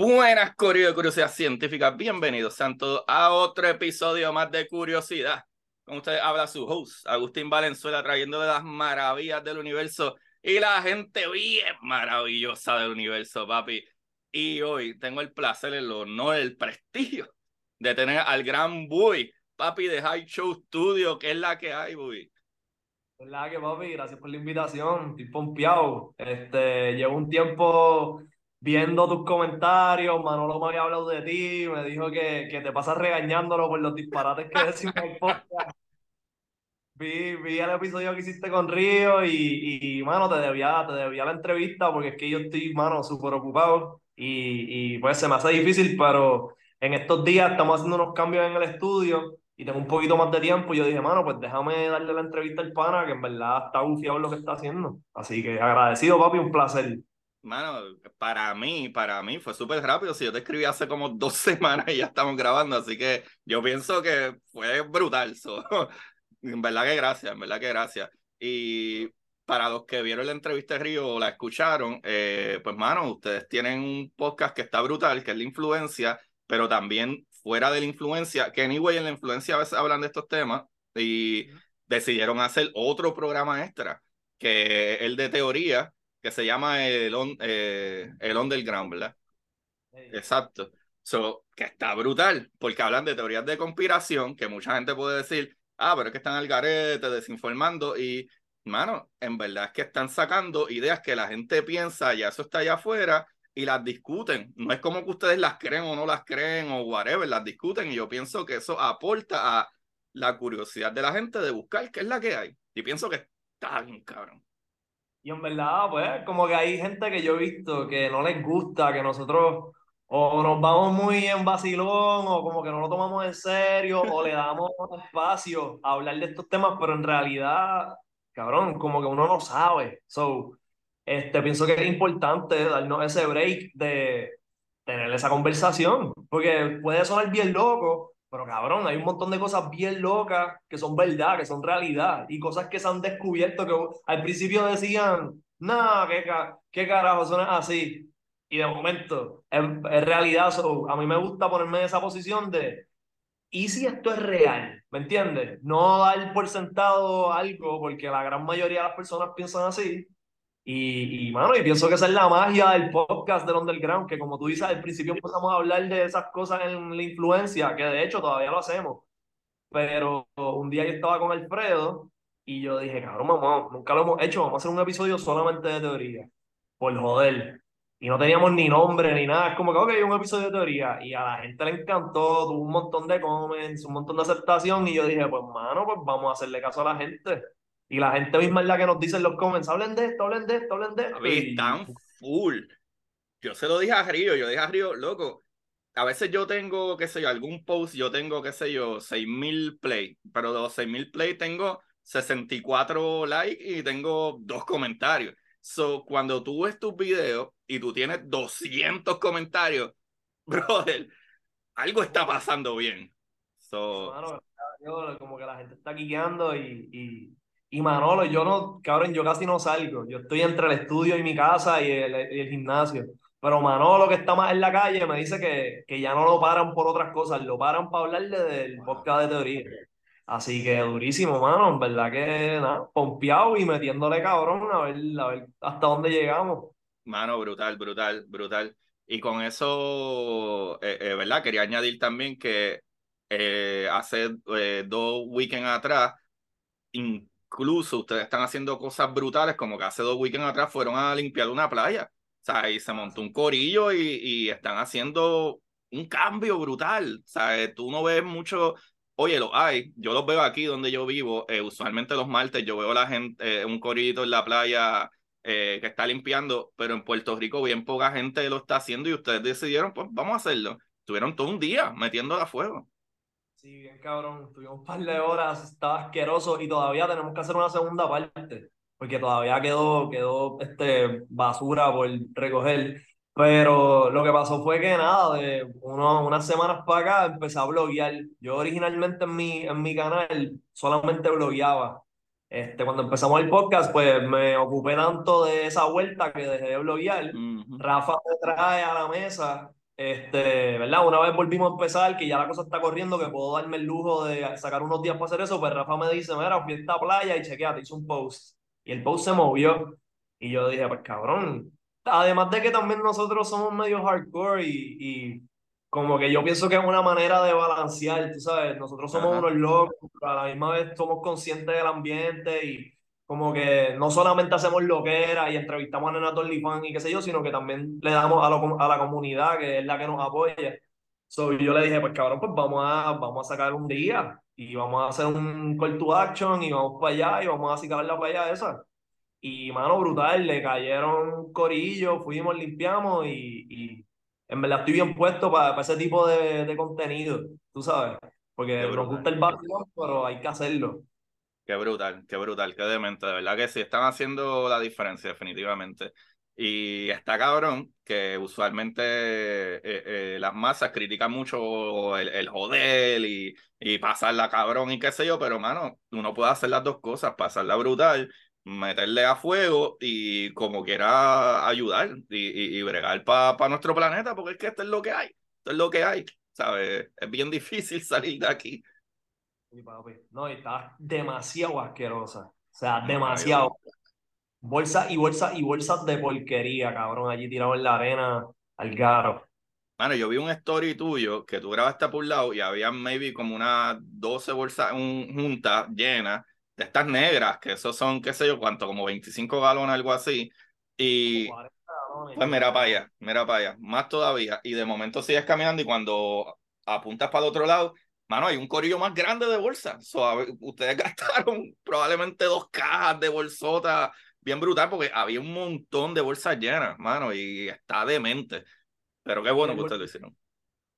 Buenas, Corio de Curiosidad Científica. Bienvenidos sean a otro episodio más de Curiosidad. Con ustedes habla su host, Agustín Valenzuela, trayéndole las maravillas del universo y la gente bien maravillosa del universo, papi. Y hoy tengo el placer, el honor, el prestigio de tener al gran Bui, papi de High Show Studio, que es la que hay, Bui. Es la que, papi, gracias por la invitación. Estoy pompeado. Este, llevo un tiempo viendo tus comentarios, Manolo me había hablado de ti, me dijo que, que te pasas regañándolo por los disparates que decimos en podcast. Vi, vi el episodio que hiciste con Río y, y, mano, te debía, te debía la entrevista porque es que yo estoy, mano, súper ocupado y, y pues se me hace difícil, pero en estos días estamos haciendo unos cambios en el estudio y tengo un poquito más de tiempo y yo dije, mano, pues déjame darle la entrevista al pana que en verdad está bufiado en lo que está haciendo. Así que agradecido, papi, un placer. Mano, para mí, para mí fue súper rápido. Si yo te escribí hace como dos semanas y ya estamos grabando, así que yo pienso que fue brutal. So, en verdad que gracias, en verdad que gracias. Y para los que vieron la entrevista de Río o la escucharon, eh, pues mano, ustedes tienen un podcast que está brutal, que es la influencia, pero también fuera de la influencia, que anyway en la influencia a veces hablan de estos temas y decidieron hacer otro programa extra, que es el de teoría que se llama el, on, eh, el Underground, ¿verdad? Exacto. So, que está brutal, porque hablan de teorías de conspiración, que mucha gente puede decir, ah, pero es que están al garete, desinformando, y, mano, en verdad es que están sacando ideas que la gente piensa, ya eso está allá afuera, y las discuten. No es como que ustedes las creen o no las creen o whatever, las discuten, y yo pienso que eso aporta a la curiosidad de la gente de buscar qué es la que hay. Y pienso que está bien, cabrón. Y en verdad, pues, como que hay gente que yo he visto que no les gusta, que nosotros o nos vamos muy en vacilón, o como que no lo tomamos en serio, o le damos espacio a hablar de estos temas, pero en realidad, cabrón, como que uno no sabe. So, este, pienso que es importante darnos ese break de tener esa conversación, porque puede sonar bien loco, pero cabrón, hay un montón de cosas bien locas que son verdad, que son realidad, y cosas que se han descubierto que al principio decían, no, qué, qué carajo, son así. Y de momento, es, realidad. a mí me gusta ponerme en esa posición de, ¿y si esto es real? ¿Me entiendes? No dar por sentado algo, porque la gran mayoría de las personas piensan así. Y, y, mano, y pienso que esa es la magia del podcast del Underground, que como tú dices, al principio empezamos a hablar de esas cosas en la influencia, que de hecho todavía lo hacemos. Pero un día yo estaba con Alfredo y yo dije, cabrón, mamá, nunca lo hemos hecho, vamos a hacer un episodio solamente de teoría. Por joder. Y no teníamos ni nombre ni nada. Es como que, ok, un episodio de teoría. Y a la gente le encantó, tuvo un montón de comments, un montón de aceptación. Y yo dije, pues, mano, pues vamos a hacerle caso a la gente. Y la gente misma es la que nos dice en los comments, hablen de esto, hablen de esto, hablen de esto. Y... Están full. Yo se lo dije a Río, yo dije a Río, loco, a veces yo tengo, qué sé yo, algún post, yo tengo, qué sé yo, 6000 play, pero de los 6000 play tengo 64 likes y tengo dos comentarios. So, cuando tú ves tus videos y tú tienes 200 comentarios, brother, algo está pasando bien. So, como que la gente está guiando y, y, y, Manolo, yo no, cabrón, yo casi no salgo. Yo estoy entre el estudio y mi casa y el, el gimnasio. Pero Manolo, que está más en la calle, me dice que, que ya no lo paran por otras cosas, lo paran para hablarle del podcast de teoría. Así que durísimo, mano. En verdad que nada, pompeado y metiéndole cabrón a ver, a ver hasta dónde llegamos. Mano, brutal, brutal, brutal. Y con eso, eh, eh, ¿verdad? Quería añadir también que eh, hace dos weekends atrás incluso ustedes están haciendo cosas brutales, como que hace dos weekends atrás fueron a limpiar una playa. O sea, y se montó un corillo y, están haciendo un cambio brutal. O sea, tú no ves mucho, oye, lo hay, yo los veo aquí donde yo vivo, eh, usualmente los martes yo veo la gente, eh, un corillito en la playa eh, que está limpiando, pero en Puerto Rico bien poca gente lo está haciendo y ustedes decidieron, pues vamos a hacerlo. Tuvieron todo un día metiéndola a fuego. Sí, bien cabrón, tuvimos un par de horas, estaba asqueroso y todavía tenemos que hacer una segunda parte, porque todavía quedó, quedó este, basura por recoger. Pero lo que pasó fue que nada, de uno, unas semanas para acá empecé a bloguear. Yo originalmente en mi, en mi canal solamente blogueaba. Este, cuando empezamos el podcast, pues me ocupé tanto de esa vuelta que dejé de bloguear. Rafa me trae a la mesa, este, ¿verdad? Una vez volvimos a empezar, que ya la cosa está corriendo, que puedo darme el lujo de sacar unos días para hacer eso, pues Rafa me dice, mira, fui a esta playa y chequeate, hice un post. Y el post se movió. Y yo dije, pues cabrón, además de que también nosotros somos medio hardcore y, y como que yo pienso que es una manera de balancear, tú sabes, nosotros somos unos locos, pero a la misma vez somos conscientes del ambiente y como que no solamente hacemos lo que era y entrevistamos a Nena Fan y qué sé yo, sino que también le damos a, lo, a la comunidad que es la que nos apoya. So, yo le dije, pues cabrón, pues vamos a, vamos a sacar un día y vamos a hacer un call to action y vamos para allá y vamos a sacar la playa esa. Y mano, brutal, le cayeron corillos, fuimos, limpiamos y, y en verdad estoy bien puesto para, ese tipo de, de, contenido, tú sabes. Porque nos gusta el vacío, pero hay que hacerlo. Qué brutal, qué brutal, qué demente. De verdad que sí, están haciendo la diferencia, definitivamente. Y está cabrón que usualmente eh, eh, las masas critican mucho el, el joder y, y pasarla cabrón y qué sé yo, pero mano, uno puede hacer las dos cosas, pasarla brutal meterle a fuego y como quiera ayudar y, y, bregar para nuestro planeta, porque es que esto es lo que hay, esto es lo que hay, ¿sabes? Es bien difícil salir de aquí. No, está demasiado asquerosa, o sea, demasiado. Bolsa y bolsa y bolsas de porquería, cabrón, allí tirado en la arena al garo. Mano, yo vi un story tuyo que tú grabaste por un lado y había maybe como unas 12 bolsas juntas llenas de estas negras, que esos son, qué sé yo, cuánto, como 25 galones, algo así. Y pues mira para allá, mira para allá, más todavía. Y de momento sigues caminando y cuando apuntas para el otro lado, mano, hay un corillo más grande de bolsa. ustedes gastaron probablemente dos cajas de bolsota bien brutal porque había un montón de bolsas llenas, mano, y está demente. Pero qué bueno que ustedes lo hicieron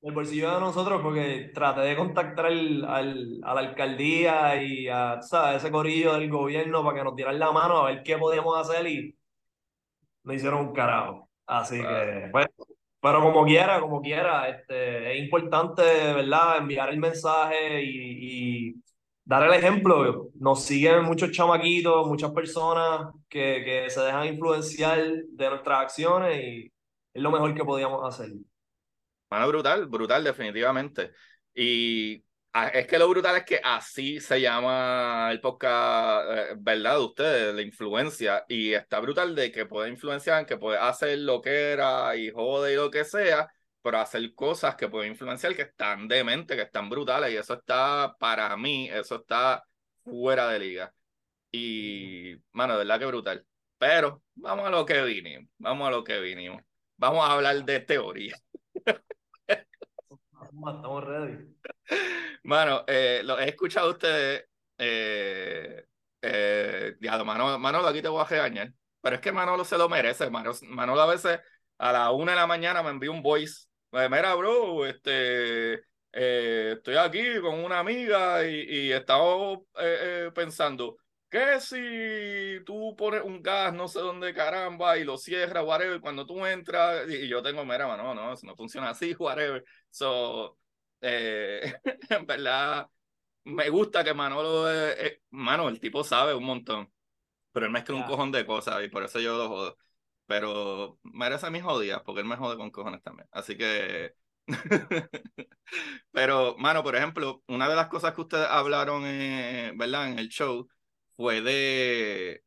el bolsillo de nosotros porque traté de contactar al, al, a la alcaldía y a, ese corillo del gobierno para que nos dieran la mano a ver qué podíamos hacer y no hicieron un carajo. Así que, bueno, pero como quiera, como quiera, este, es importante, ¿verdad? Enviar el mensaje y, dar el ejemplo. Nos siguen muchos chamaquitos, muchas personas que, que se dejan influenciar de nuestras acciones y es lo mejor que podíamos hacer. Mano, brutal, brutal, definitivamente. Y es que lo brutal es que así se llama el podcast, eh, ¿verdad? De ustedes, la influencia. Y está brutal de que puede influenciar, que puede hacer lo que era y jode y lo que sea, pero hacer cosas que pueden influenciar, que están demente, que están brutales. Y eso está, para mí, eso está fuera de liga. Y, mano, de verdad que brutal. Pero vamos a lo que vinimos, vamos a lo que vinimos. Vamos a hablar de teoría. Estamos ready. Mano, eh, lo he escuchado a ustedes. Eh, eh, Manolo, Manolo, aquí te voy a regañar. Pero es que Manolo se lo merece. Manolo, Manolo a veces a la una de la mañana me envía un voice. Mira, bro, este, eh, estoy aquí con una amiga y, y estamos eh, pensando que si tú pones un gas no sé dónde caramba y lo cierras, whatever, cuando tú entras y, yo tengo, mira, no, no, no funciona así, whatever. So, eh, en verdad, me gusta que Manolo, eh, mano, el tipo sabe un montón, pero él mezcla un cojón de cosas y por eso yo lo jodo. Pero merece mis jodidas porque él me jode con cojones también. Así que Pero, mano, por ejemplo, una de las cosas que ustedes hablaron, eh, ¿verdad? En el show fue de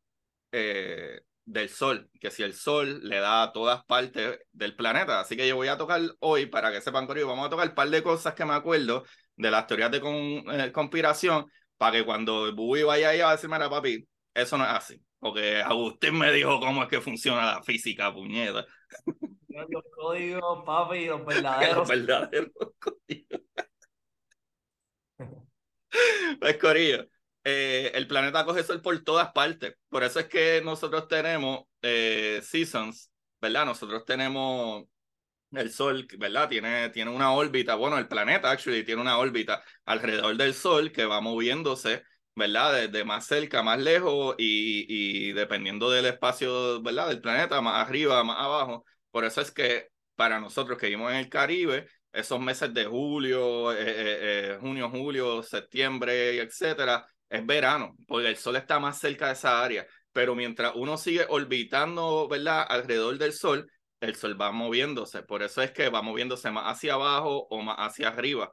eh, del Sol, que si el Sol le da a todas partes del planeta. Así que yo voy a tocar hoy, para que sepan, vamos a tocar un par de cosas que me acuerdo de las teorías de con, eh, conspiración, para que cuando Bubi vaya ahí a decirme, mira, papi, eso no es así. Porque Agustín me dijo cómo es que funciona la física, puñeta. Los códigos, papi, los verdaderos. los verdaderos códigos. pues, Corillo, eh, el planeta coge sol por todas partes. Por eso es que nosotros tenemos eh, seasons, ¿verdad? Nosotros tenemos el Sol, ¿verdad? Tiene, tiene una órbita, bueno, el planeta, actually, tiene una órbita alrededor del Sol que va moviéndose, ¿verdad? Desde más cerca, más lejos y, y dependiendo del espacio, ¿verdad? Del planeta, más arriba, más abajo. Por eso es que para nosotros que vivimos en el Caribe, esos meses de julio, eh, eh, eh, junio, julio, septiembre, etcétera, es verano, porque el sol está más cerca de esa área. Pero mientras uno sigue orbitando, ¿verdad? Alrededor del sol, el sol va moviéndose. Por eso es que va moviéndose más hacia abajo o más hacia arriba.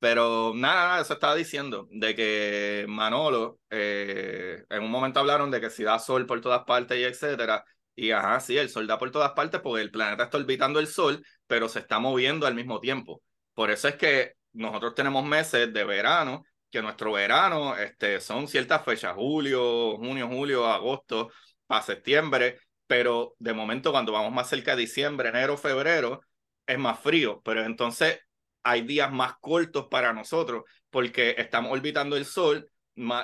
Pero nada, eso estaba diciendo, de que Manolo, en un momento hablaron de que si da sol por todas partes y etcétera, y ajá, sí, el sol da por todas partes porque el planeta está orbitando el sol, pero se está moviendo al mismo tiempo. Por eso es que nosotros tenemos meses de verano, que nuestro verano este, son ciertas fechas, julio, junio, julio, agosto, para septiembre, pero de momento cuando vamos más cerca de diciembre, enero, febrero, es más frío, pero entonces hay días más cortos para nosotros porque estamos orbitando el sol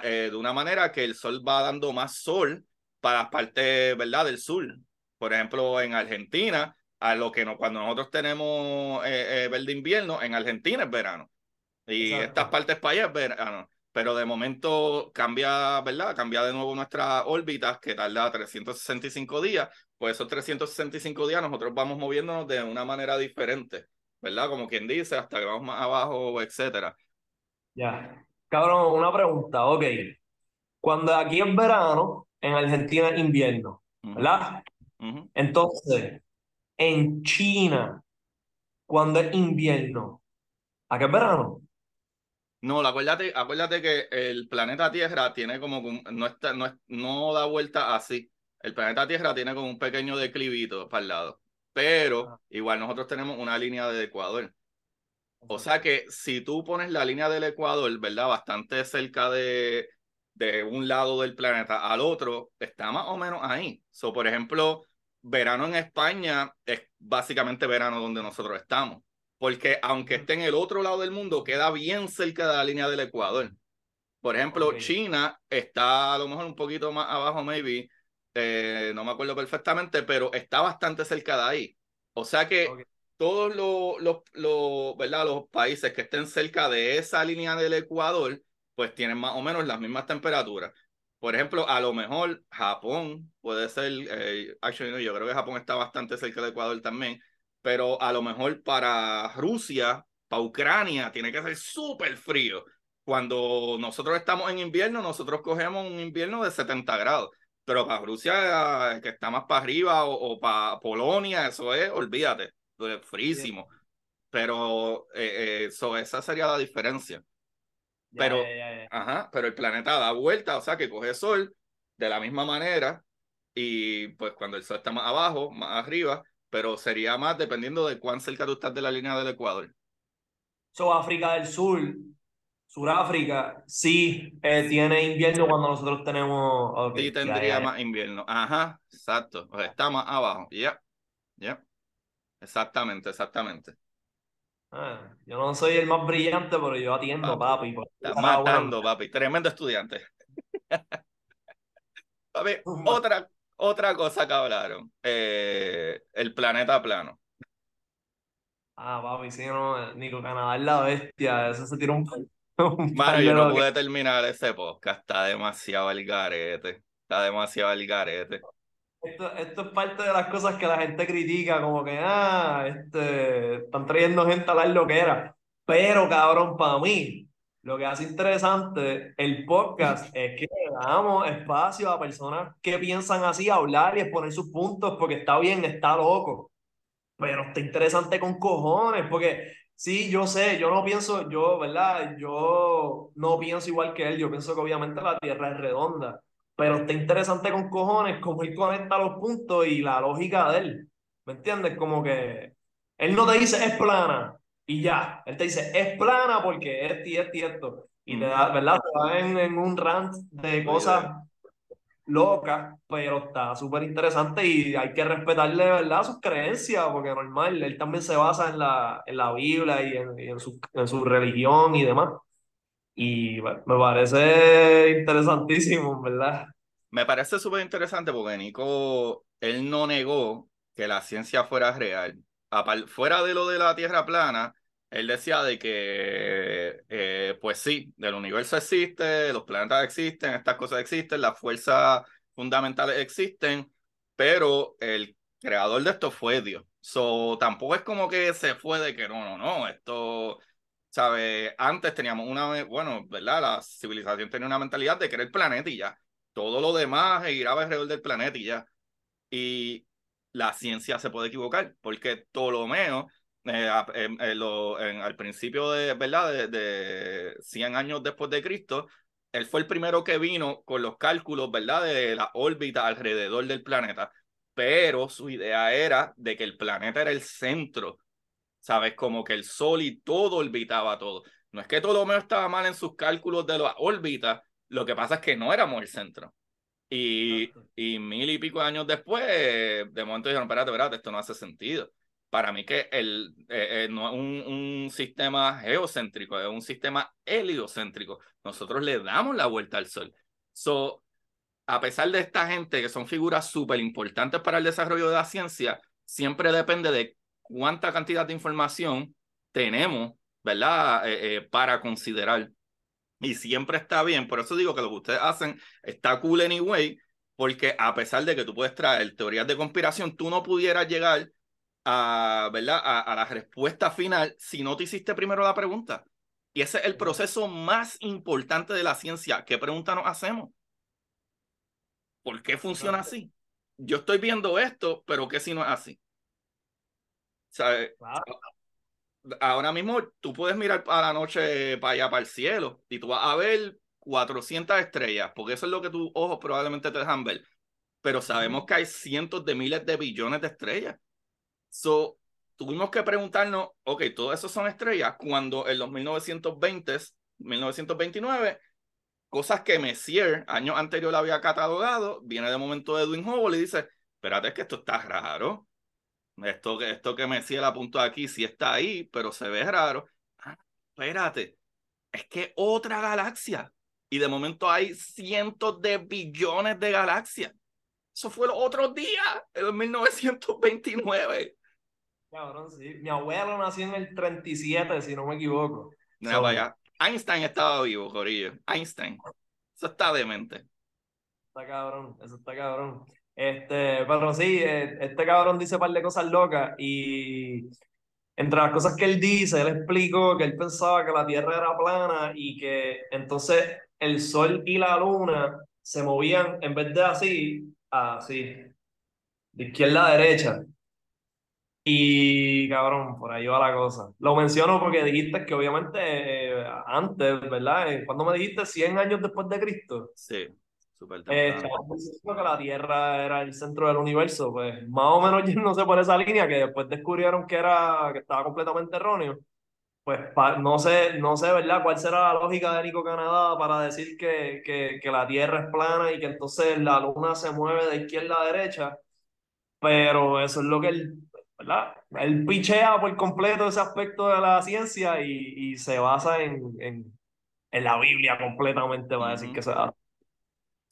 eh, de una manera que el sol va dando más sol para las partes, ¿verdad?, del sur. Por ejemplo, en Argentina, a lo que no, cuando nosotros tenemos eh, eh, verde invierno, en Argentina es verano. Y estas partes para allá es verano. Pero de momento cambia, ¿verdad? Cambia de nuevo nuestra órbita, que tarda 365 días. Pues esos 365 días nosotros vamos moviéndonos de una manera diferente, ¿verdad? Como quien dice, hasta que vamos más abajo, etcétera. Ya. Cabrón, una pregunta, ok. Cuando aquí es verano, en Argentina es invierno, ¿verdad? Entonces, en China, cuando es invierno, ¿a qué es verano? No, acuérdate, acuérdate que el planeta Tierra tiene como, no, está, no, no da vuelta así. El planeta Tierra tiene como un pequeño declivito para el lado, pero ah. igual nosotros tenemos una línea de Ecuador. O sea que si tú pones la línea del Ecuador, ¿verdad? Bastante cerca de, de un lado del planeta al otro está más o menos ahí. So, por ejemplo, verano en España es básicamente verano donde nosotros estamos, porque aunque esté en el otro lado del mundo, queda bien cerca de la línea del Ecuador. Por ejemplo, China está a lo mejor un poquito más abajo, maybe, eh, no me acuerdo perfectamente, pero está bastante cerca de ahí. O sea que todos los, los, los, ¿verdad? los países que estén cerca de esa línea del Ecuador pues tienen más o menos las mismas temperaturas. Por ejemplo, a lo mejor Japón puede ser, eh, actually, yo creo que Japón está bastante cerca de Ecuador también, pero a lo mejor para Rusia, para Ucrania, tiene que ser súper frío. Cuando nosotros estamos en invierno, nosotros cogemos un invierno de 70 grados, pero para Rusia, que está más para arriba, o, para Polonia, eso es, olvídate, es frísimo. Pero eh, eso, esa sería la diferencia pero, Ajá, pero el planeta da vuelta, o sea que coge sol de la misma manera y pues cuando el sol está más abajo, más arriba, pero sería más dependiendo de cuán cerca tú estás de la línea del Ecuador. So, África del Sur, Suráfrica, sí eh, tiene invierno cuando nosotros tenemos. sí, tendría más invierno. Ajá, exacto. Está más abajo. Ya, ya. Exactamente, exactamente. Ah, yo no soy el más brillante, pero yo atiendo, papi. papi. Está matando, papi. Tremendo estudiante. papi, otra, otra cosa que hablaron. Eh, el planeta plano. Ah, papi, sí, no, Nico Canadá es la bestia. Eso se tira un. un Mano, yo no pude terminar ese podcast. Está demasiado el garete. Está demasiado el garete. Esto, esto, es parte de las cosas que la gente critica, como que, ah, este, están trayendo gente a lo que era. Pero, cabrón, para mí, lo que hace interesante el podcast es que damos espacio a personas que piensan así, hablar y exponer sus puntos, porque está bien, está loco. Pero está interesante con cojones, porque sí, yo sé, yo no pienso, yo, ¿verdad? Yo no pienso igual que él, yo pienso que obviamente la Tierra es redonda pero está interesante con cojones cómo él conecta los puntos y la lógica de él. ¿Me entiendes? Como que él no te dice es plana y ya. Él te dice es plana porque es y esto y esto. Y te da, ¿verdad? Se va en, en un rant de cosas locas, pero está súper interesante y hay que respetarle, ¿verdad? Sus creencias, porque normal, él también se basa en la, en la Biblia y en, y en, su, en su religión y demás. Y bueno, me parece interesantísimo, ¿verdad? Me parece súper interesante porque Nico, él no negó que la ciencia fuera real. Fuera de lo de la Tierra plana, él decía de que, eh, pues sí, del universo existe, los planetas existen, estas cosas existen, las fuerzas fundamentales existen, pero el creador de esto fue Dios. So, tampoco es como que se fue de que no, no, no, esto, ¿sabes? Antes teníamos una, bueno, ¿verdad? La civilización tenía una mentalidad de que era el planeta y ya. Todo lo demás giraba alrededor del planeta y ya. Y la ciencia se puede equivocar, porque Ptolomeo, eh, em, en, al principio de, ¿verdad? De, 100 años después de Cristo, él fue el primero que vino con los cálculos, ¿verdad? De la órbita alrededor del planeta, pero su idea era de que el planeta era el centro, ¿sabes? Como que el Sol y todo orbitaba todo. No es que Ptolomeo estaba mal en sus cálculos de la órbita, lo que pasa es que no éramos el centro. Y, y mil y pico años después, de momento dijeron, espérate, espérate, esto no hace sentido. Para mí que el, eh, eh, no es un, un, sistema geocéntrico, es un sistema heliocéntrico. Nosotros le damos la vuelta al Sol. So, a pesar de esta gente que son figuras súper importantes para el desarrollo de la ciencia, siempre depende de cuánta cantidad de información tenemos, ¿verdad? Eh, para considerar y siempre está bien. Por eso digo que lo que ustedes hacen está cool anyway, porque a pesar de que tú puedes traer teorías de conspiración, tú no pudieras llegar a, ¿verdad? A, la respuesta final si no te hiciste primero la pregunta. Y ese es el proceso más importante de la ciencia. ¿Qué pregunta nos hacemos? ¿Por qué funciona así? Yo estoy viendo esto, pero ¿qué si no es así? ¿Sabes? Ahora mismo tú puedes mirar a la noche para allá, para el cielo, y tú vas a ver 400 estrellas, porque eso es lo que tus ojos probablemente te dejan ver. Pero sabemos que hay cientos de miles de billones de estrellas. So, tuvimos que preguntarnos, ok, todo eso son estrellas, cuando en los 1920, 1929, cosas que Messier, años anterior, había catalogado, viene de momento Edwin Hubble y dice, espérate, es que esto está raro. Esto, esto que me decía el apunto aquí, sí está ahí, pero se ve raro. Ah, espérate, es que otra galaxia. Y de momento hay cientos de billones de galaxias. Eso fue los otros días, en 1929. Cabrón, sí. Mi abuelo nació en el 37, si no me equivoco. No, vaya. Einstein estaba vivo, Corillo. Einstein. Eso está demente. Está cabrón, eso está cabrón. Este, pero sí, eh, este cabrón dice un par de cosas locas y entre las cosas que él dice, él explicó que él pensaba que la Tierra era plana y que entonces el Sol y la Luna se movían en vez de así, así, de izquierda a derecha. Y cabrón, por ahí va la cosa. Lo menciono porque dijiste que obviamente eh, antes, ¿verdad? Eh, cuando me dijiste 100 años después de Cristo. Sí. Eh, diciendo que la Tierra era el centro del universo, pues más o menos no sé por esa línea, que después descubrieron que, era, que estaba completamente erróneo. Pues no sé, no sé, ¿verdad? ¿Cuál será la lógica de Nico Canadá para decir que, que, que la Tierra es plana y que entonces la Luna se mueve de izquierda a derecha? Pero eso es lo que él, ¿verdad? Él pichea por completo ese aspecto de la ciencia y, y se basa en, en, en, la Biblia completamente para decir que se hace.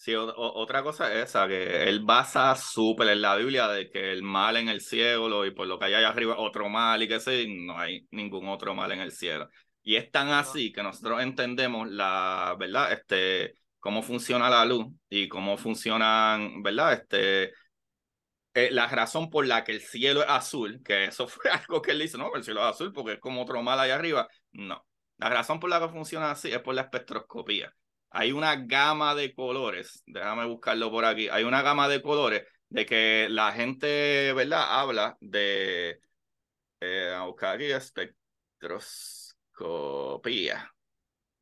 Sí, otra cosa es esa, que él basa súper en la Biblia de que el mal en el cielo y por lo que hay allá arriba otro mal y que sí, no hay ningún otro mal en el cielo. Y es tan así que nosotros entendemos la, ¿verdad? Este, cómo funciona la luz y cómo funcionan, ¿verdad? Este, eh, la razón por la que el cielo es azul, que eso fue algo que él dice, no, el cielo es azul porque es como otro mal allá arriba. No, la razón por la que funciona así es por la espectroscopía hay una gama de colores, déjame buscarlo por aquí, hay una gama de colores de que la gente, ¿verdad? Habla de, eh, a buscar aquí, espectroscopía.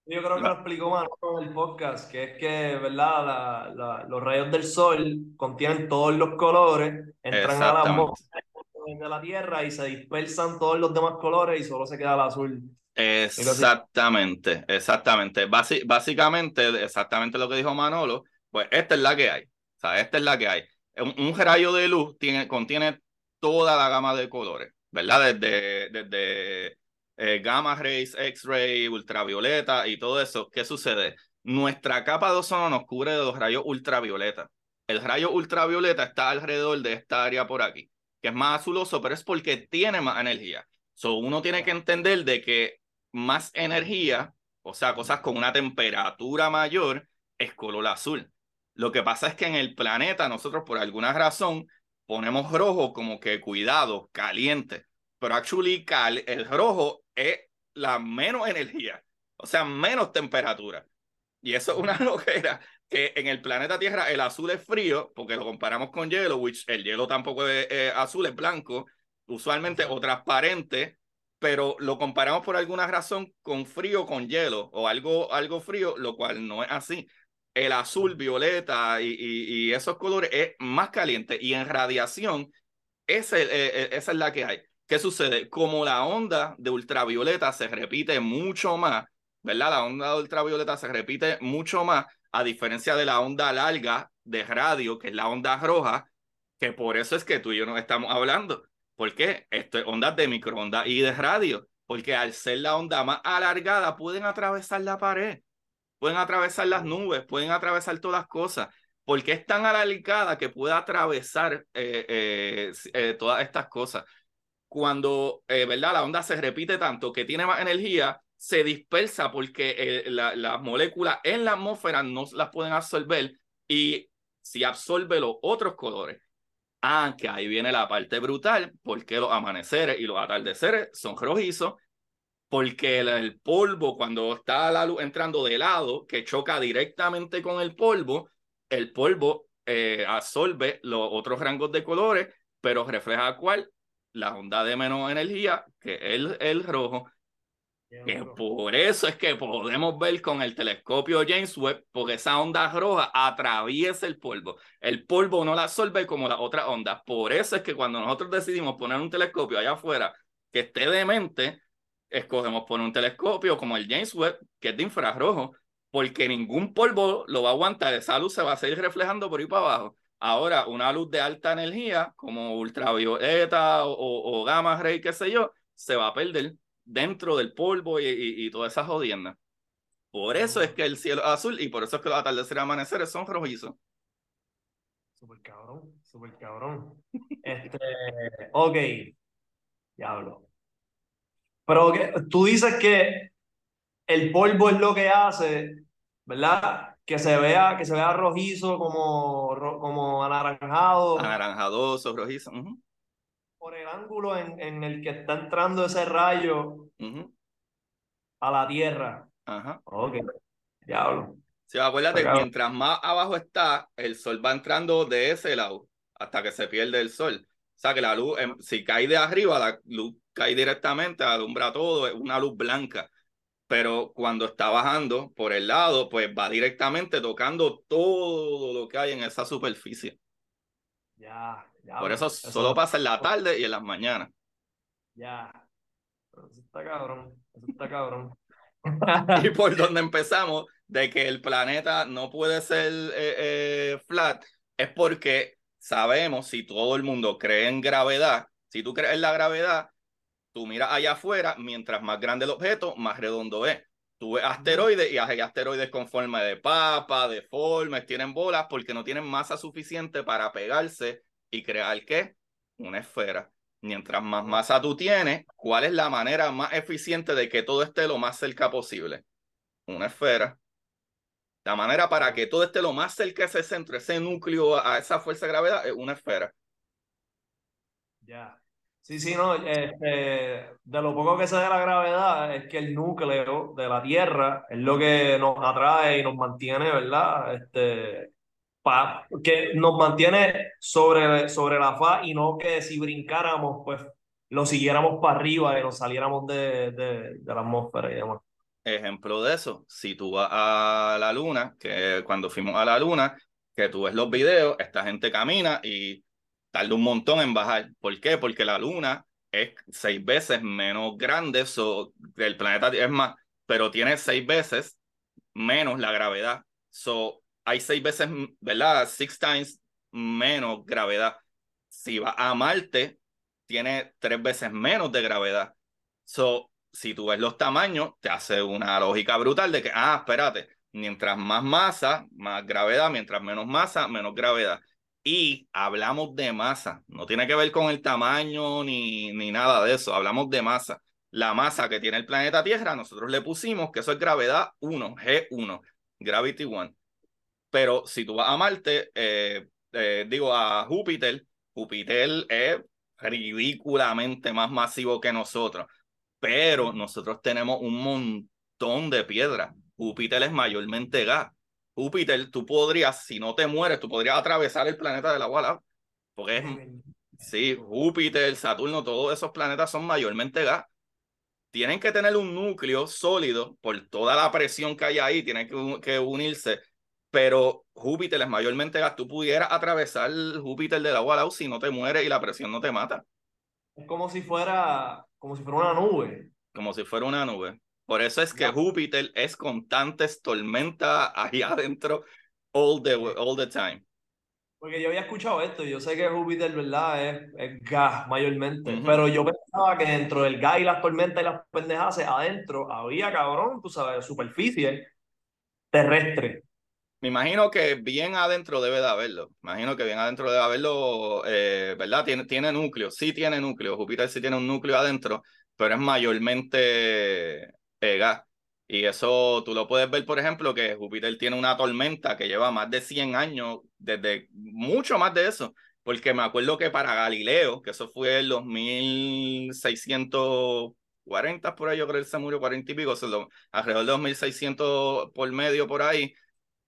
Yo creo que lo explicó más en el podcast, que es que, ¿verdad? La, la, los rayos del sol contienen todos los colores, entran a la atmósfera de la Tierra y se dispersan todos los demás colores y solo se queda el azul. Exactamente, exactamente. básicamente, exactamente lo que dijo Manolo, pues esta es la que hay. O sea, esta es la que hay. Un, rayo de luz tiene, contiene toda la gama de colores, ¿verdad? Desde, desde eh, gamma rays, X-ray, ultravioleta y todo eso. ¿Qué sucede? Nuestra capa de ozono nos cubre de los rayos ultravioleta. El rayo ultravioleta está alrededor de esta área por aquí, que es más azuloso, pero es porque tiene más energía. So, uno tiene que entender de que más energía, o sea, cosas con una temperatura mayor, es color azul. Lo que pasa es que en el planeta nosotros por alguna razón ponemos rojo como que cuidado, caliente, pero actually cal el rojo es la menos energía, o sea, menos temperatura. Y eso es una locura que en el planeta Tierra el azul es frío porque lo comparamos con hielo, which el hielo tampoco es azul, es blanco, usualmente o transparente, pero lo comparamos por alguna razón con frío, con hielo o algo, algo frío, lo cual no es así. El azul, violeta y, y, esos colores es más caliente y en radiación esa es la que hay. ¿Qué sucede? Como la onda de ultravioleta se repite mucho más, ¿verdad? La onda de ultravioleta se repite mucho más, a diferencia de la onda larga de radio, que es la onda roja, que por eso es que tú y yo nos estamos hablando ¿Por qué? Esto es ondas de microondas y de radio, porque al ser la onda más alargada pueden atravesar la pared, pueden atravesar las nubes, pueden atravesar todas las cosas, porque es tan alargada que puede atravesar eh, eh, eh, todas estas cosas. Cuando, ¿verdad? La onda se repite tanto que tiene más energía, se dispersa porque las moléculas en la atmósfera no las pueden absorber y si absorbe los otros colores. Ah, que ahí viene la parte brutal, porque los amaneceres y los atardeceres son rojizos, porque el, polvo, cuando está la luz entrando de lado, que choca directamente con el polvo, el polvo eh, absorbe los otros rangos de colores, pero refleja cuál? La onda de menos energía, que es el, el rojo, que por eso es que podemos ver con el telescopio James Webb, porque esa onda roja atraviesa el polvo. El polvo no la absorbe como la otra onda. Por eso es que cuando nosotros decidimos poner un telescopio allá afuera que esté demente, escogemos poner un telescopio como el James Webb, que es de infrarrojo, porque ningún polvo lo va a aguantar. Esa luz se va a seguir reflejando por ahí para abajo. Ahora, una luz de alta energía, como ultravioleta o, o, o gamma ray, qué sé yo, se va a perder dentro del polvo y, y, toda esa jodienda. Por eso es que el cielo es azul y por eso es que los atardeceres y amaneceres son rojizos. Súper cabrón, súper cabrón. Este, ok, diablo. Pero tú dices que el polvo es lo que hace, ¿verdad? Que se vea, que se vea rojizo como, como anaranjado. Anaranjadoso, rojizo por el ángulo en, en, el que está entrando ese rayo a la Tierra. Ajá. Ok, diablo. Sí, acuérdate, mientras más abajo está, el sol va entrando de ese lado hasta que se pierde el sol. O sea que la luz, em, si cae de arriba, la luz cae directamente, alumbra todo, es una luz blanca. Pero cuando está bajando por el lado, pues va directamente tocando todo lo que hay en esa superficie. Ya, por eso, solo pasa en la tarde y en las mañanas. Ya. eso está cabrón. Eso está cabrón. y por donde empezamos, de que el planeta no puede ser eh, eh, flat, es porque sabemos, si todo el mundo cree en gravedad, si tú crees en la gravedad, tú miras allá afuera, mientras más grande el objeto, más redondo es. Tú ves asteroides y hay asteroides con forma de papa, deformes, tienen bolas porque no tienen masa suficiente para pegarse y crear qué? Una esfera. Mientras más masa tú tienes, ¿cuál es la manera más eficiente de que todo esté lo más cerca posible? Una esfera. La manera para que todo esté lo más cerca a ese centro, ese núcleo, a esa fuerza de gravedad, es una esfera. Ya. Sí, sí, no. Este, de lo poco que sé de la gravedad es que el núcleo de la Tierra es lo que nos atrae y nos mantiene, ¿verdad? Este, que nos mantiene sobre, sobre la faz y no que si brincáramos, pues lo siguiéramos para arriba y nos saliéramos de, de, de la atmósfera y demás. Ejemplo de eso, si tú vas a la luna, que cuando fuimos a la luna, que tú ves los videos, esta gente camina y tarda un montón en bajar. ¿Por qué? Porque la luna es seis veces menos grande, so, el planeta es más, pero tiene seis veces menos la gravedad. So, hay seis veces, ¿verdad? Six times menos gravedad. Si va a Marte, tiene tres veces menos de gravedad. So, si tú ves los tamaños, te hace una lógica brutal de que, ah, espérate, mientras más masa, más gravedad, mientras menos masa, menos gravedad. Y hablamos de masa, no tiene que ver con el tamaño ni, ni nada de eso, hablamos de masa. La masa que tiene el planeta Tierra, nosotros le pusimos que eso es gravedad 1, G1, Gravity 1. Pero si tú vas a Marte, eh, eh, digo a Júpiter, Júpiter es ridículamente más masivo que nosotros, pero nosotros tenemos un montón de piedra. Júpiter es mayormente gas. Júpiter, tú podrías, si no te mueres, tú podrías atravesar el planeta de la Walla. Porque es, sí, Júpiter, Saturno, todos esos planetas son mayormente gas. Tienen que tener un núcleo sólido por toda la presión que hay ahí, tienen que, unirse. Pero Júpiter es mayormente gas. Tú pudieras atravesar Júpiter de la Walla si no te mueres y la presión no te mata. Es como si fuera, como si fuera una nube. Como si fuera una nube. Por eso es que Júpiter es constantes tormenta ahí adentro all the, all the time. Porque yo había escuchado esto, yo sé que Júpiter, ¿verdad? Es, es gas mayormente, pero yo pensaba que dentro del gas y las tormentas y las pendejas adentro había, cabrón, tú sabes, superficie terrestre. Me imagino que bien adentro debe de haberlo. Imagino que bien adentro debe haberlo, eh, ¿verdad? Tiene, tiene núcleo, sí tiene núcleo. Júpiter sí tiene un núcleo adentro, pero es mayormente gas. Y eso tú lo puedes ver, por ejemplo, que Júpiter tiene una tormenta que lleva más de 100 años, desde mucho más de eso, porque me acuerdo que para Galileo, que eso fue en los 1640 por ahí, yo creo que se murió 40 y pico, alrededor de los 1600 por medio por ahí,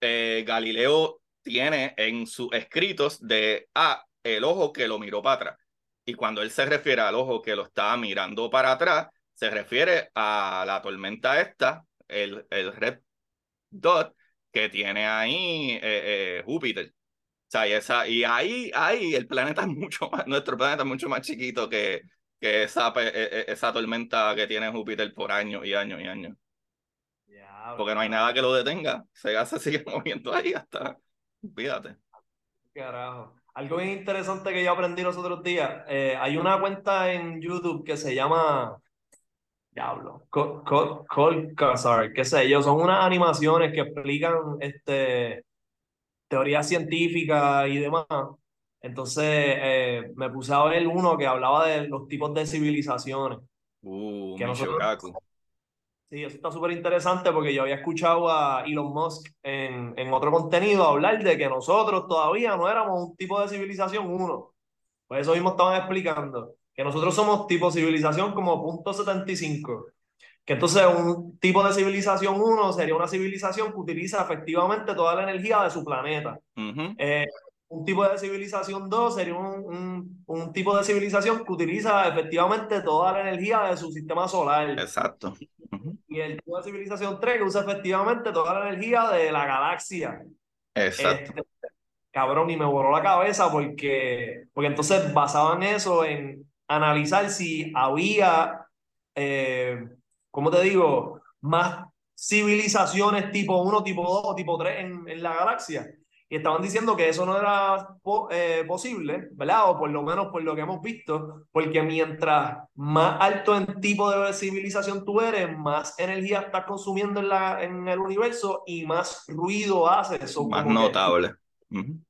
eh, Galileo tiene en sus escritos de, ah, el ojo que lo miró para atrás. Y cuando él se refiere al ojo que lo estaba mirando para atrás, se refiere a la tormenta esta, el, el Red Dot, que tiene ahí eh, eh, Júpiter. O sea, y, esa, y ahí, ahí el planeta es mucho más, nuestro planeta es mucho más chiquito que, que esa, e, e, esa tormenta que tiene Júpiter por años y años y años. Porque no hay nada que lo detenga. Se hace sigue moviendo ahí hasta. Fíjate. Carajo. Algo bien interesante que yo aprendí los otros días. Eh, hay una cuenta en YouTube que se llama Diablo. Sorry, qué sé yo, son unas animaciones que explican este, teoría científica y demás. Entonces eh, me puse a ver uno que hablaba de los tipos de civilizaciones. Uh, que Sí, eso está súper interesante porque yo había escuchado a Elon Musk en, en otro contenido hablar de que nosotros todavía no éramos un tipo de civilización uno. Pues eso mismo estaban explicando que nosotros somos tipo civilización como punto 75. Que entonces un tipo de civilización 1 sería una civilización que utiliza efectivamente toda la energía de su planeta. Eh, un tipo de civilización 2 sería un, un, tipo de civilización que utiliza efectivamente toda la energía de su sistema solar. Exacto. Y el tipo de civilización 3 que usa efectivamente toda la energía de la galaxia. Exacto. Este, cabrón, y me voló la cabeza porque, porque entonces basaban eso en analizar si había, eh, ¿cómo te digo?, más civilizaciones tipo 1, tipo 2 o tipo 3 en, en, la galaxia. Y estaban diciendo que eso no era eh, posible, ¿verdad? O por lo menos por lo que hemos visto, porque mientras más alto en tipo de civilización tú eres, más energía estás consumiendo en, la, en el universo y más ruido haces. Más notable.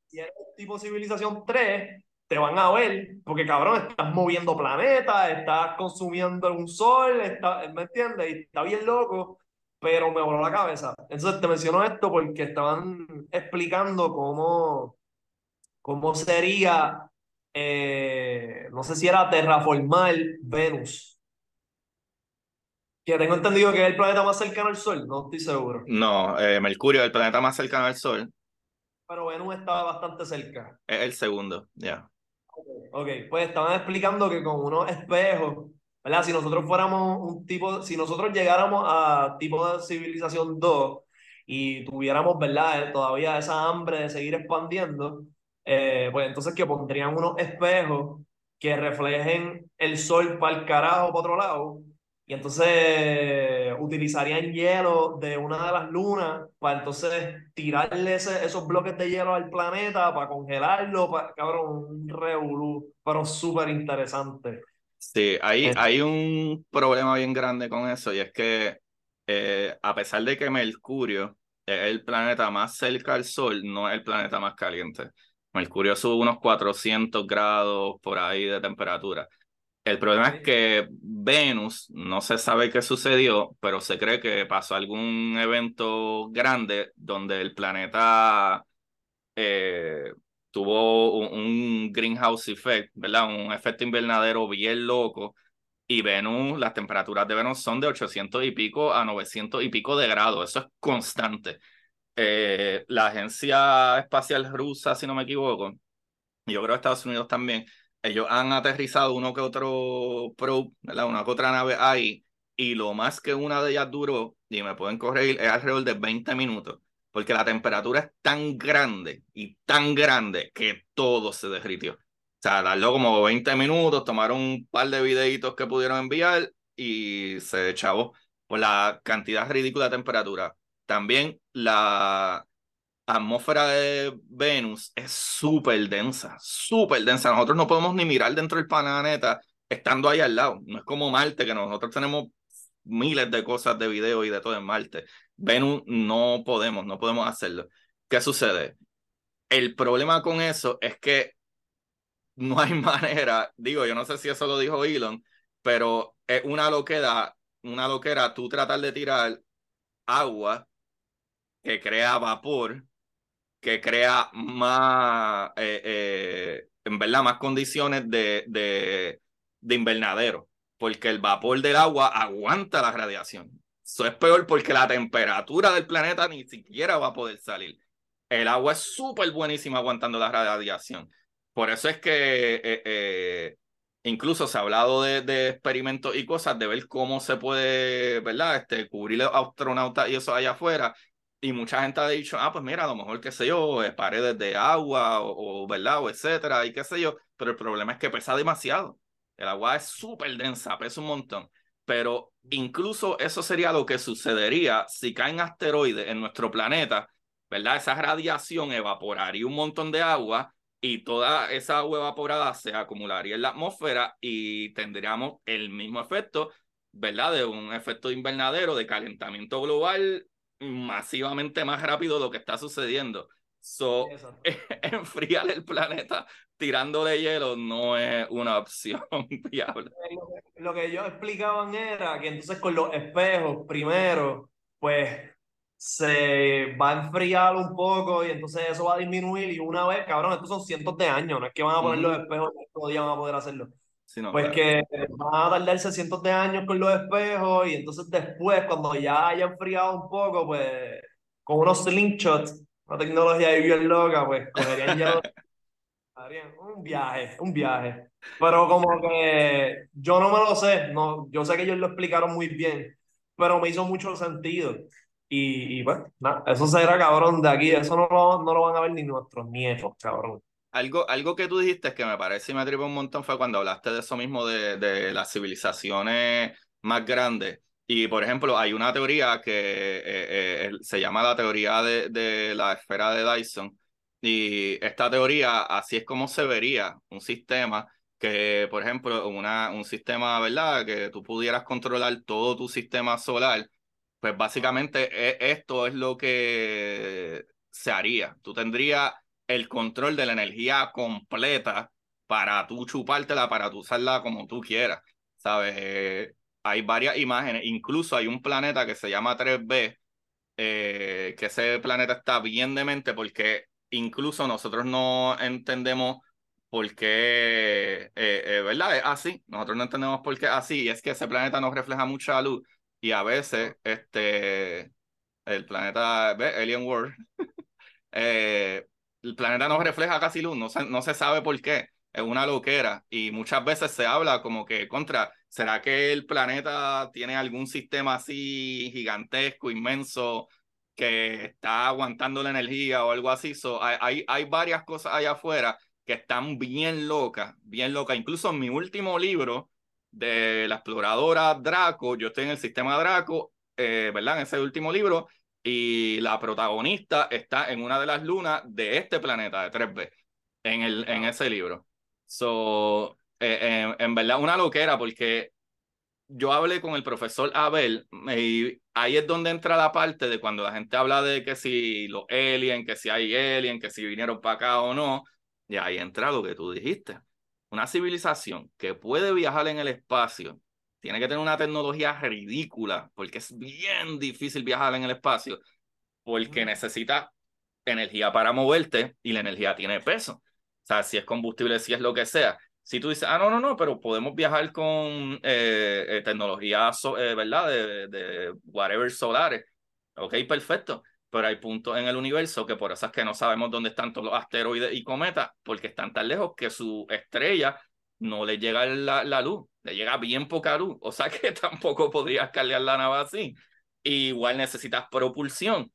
Si eres tipo civilización 3, te van a ver, porque cabrón, estás moviendo planetas, estás consumiendo un sol, está, ¿me entiendes? Y está bien loco, pero me voló la cabeza. Entonces te menciono esto porque estaban explicando cómo, cómo sería, eh, no sé si era terraformar Venus. Que tengo entendido que es el planeta más cercano al Sol, no estoy seguro. No, eh, Mercurio es el planeta más cercano al Sol. Pero Venus estaba bastante cerca. Es el segundo, ya. Ok, pues estaban explicando que con unos espejos, ¿verdad? Si nosotros fuéramos un tipo, si nosotros llegáramos a tipo de civilización 2 y tuviéramos, ¿verdad? Todavía esa hambre de seguir expandiendo, eh, pues entonces que pondrían unos espejos que reflejen el sol para el carajo, para otro lado. Y entonces utilizarían hielo de una de las lunas para entonces tirarle esos bloques de hielo al planeta para congelarlo, para, cabrón, un revolú, pero súper interesante. Sí, hay, hay un problema bien grande con eso y es que eh, a pesar de que Mercurio es el planeta más cerca al Sol, no es el planeta más caliente. Mercurio sube unos 400 grados por ahí de temperatura. El problema es que Venus, no se sabe qué sucedió, pero se cree que pasó algún evento grande donde el planeta eh, tuvo un, greenhouse effect, ¿verdad? Un efecto invernadero bien loco. Y Venus, las temperaturas de Venus son de 800 y pico a 900 y pico de grados. Eso es constante. Eh, la Agencia Espacial Rusa, si no me equivoco, yo creo Estados Unidos también, ellos han aterrizado uno que otro probe, ¿verdad? Una que otra nave ahí, y lo más que una de ellas duró, y me pueden corregir, es alrededor de 20 minutos, porque la temperatura es tan grande y tan grande que todo se derritió. O sea, darlo como 20 minutos, tomaron un par de videitos que pudieron enviar y se echabó por la cantidad ridícula de temperatura. También la, atmósfera de Venus es súper densa, súper densa. Nosotros no podemos ni mirar dentro del planeta estando ahí al lado. No es como Marte, que nosotros tenemos miles de cosas de video y de todo en Marte. Venus no podemos, no podemos hacerlo. ¿Qué sucede? El problema con eso es que no hay manera, digo, yo no sé si eso lo dijo Elon, pero es una loquera, una loquera tú tratar de tirar agua que crea vapor que crea más, eh, eh, en verdad, más condiciones de, de, de, invernadero, porque el vapor del agua aguanta la radiación. Eso es peor porque la temperatura del planeta ni siquiera va a poder salir. El agua es súper buenísima aguantando la radiación. Por eso es que eh, incluso se ha hablado de, de, experimentos y cosas, de ver cómo se puede, ¿verdad? Este, cubrir los astronautas y eso allá afuera y mucha gente ha dicho, ah, pues mira, a lo mejor, qué sé yo, paredes de agua o, ¿verdad? O etcétera, y qué sé yo. Pero el problema es que pesa demasiado. El agua es súper densa, pesa un montón. Pero incluso eso sería lo que sucedería si caen asteroides en nuestro planeta, ¿verdad? Esa radiación evaporaría un montón de agua y toda esa agua evaporada se acumularía en la atmósfera y tendríamos el mismo efecto, ¿verdad? De un efecto invernadero, de calentamiento global masivamente más rápido lo que está sucediendo. So, enfriar el planeta tirándole hielo no es una opción viable. Lo que, ellos explicaban era que entonces con los espejos, primero, pues se va a enfriar un poco y entonces eso va a disminuir y una vez, cabrón, estos son cientos de años, no es que van a poner los espejos y todo día van a poder hacerlo. Pues que van a tardarse cientos de años con los espejos y entonces después, cuando ya haya enfriado un poco, pues con unos slingshots, una tecnología ahí bien loca, pues cogerían ya un viaje, un viaje. Pero como que yo no me lo sé, no, yo sé que ellos lo explicaron muy bien, pero me hizo mucho sentido. Y, y pues, nada, eso será cabrón de aquí, eso no lo, no lo van a ver ni nuestros nietos, cabrón. Algo, algo que tú dijiste que me parece y me atribuye un montón fue cuando hablaste de eso mismo, de, de las civilizaciones más grandes. Y, por ejemplo, hay una teoría que eh, eh, se llama la teoría de, de, la esfera de Dyson. Y esta teoría, así es como se vería un sistema que, por ejemplo, una, un sistema, ¿verdad? Que tú pudieras controlar todo tu sistema solar. Pues básicamente e, esto es lo que se haría. Tú tendrías el control de la energía completa para tú chupártela, para tú usarla como tú quieras, ¿sabes? Eh, hay varias imágenes, incluso hay un planeta que se llama 3B, eh, que ese planeta está bien demente porque incluso nosotros no entendemos por qué, eh, ¿verdad? Es así, nosotros no entendemos por qué así, y es que ese planeta nos refleja mucha luz y a veces este, el planeta, ¿ves? Alien World, eh, el planeta no refleja casi luz, no se, no se sabe por qué, es una loquera y muchas veces se habla como que contra, ¿será que el planeta tiene algún sistema así gigantesco, inmenso, que está aguantando la energía o algo así? So, hay, hay, varias cosas allá afuera que están bien locas, bien locas. Incluso en mi último libro de la exploradora Draco, yo estoy en el sistema Draco, eh, ¿verdad? En ese último libro, y la protagonista está en una de las lunas de este planeta de 3B, en, el, en ese libro. So, eh, en verdad, una loquera, porque yo hablé con el profesor Abel y ahí es donde entra la parte de cuando la gente habla de que si los aliens, que si hay aliens, que si vinieron para acá o no, y ahí entra lo que tú dijiste. Una civilización que puede viajar en el espacio tiene que tener una tecnología ridícula, porque es bien difícil viajar en el espacio, porque necesita energía para moverte y la energía tiene peso. O sea, si es combustible, si es lo que sea. Si tú dices, ah, no, no, no, pero podemos viajar con eh, eh tecnología, eh, ¿verdad? De, de whatever solares. Ok, perfecto pero hay puntos en el universo que por eso es que no sabemos dónde están todos los asteroides y cometas, porque están tan lejos que su estrella no le llega la, la luz, le llega bien poca luz, o sea que tampoco podrías cargar la nave así. igual necesitas propulsión,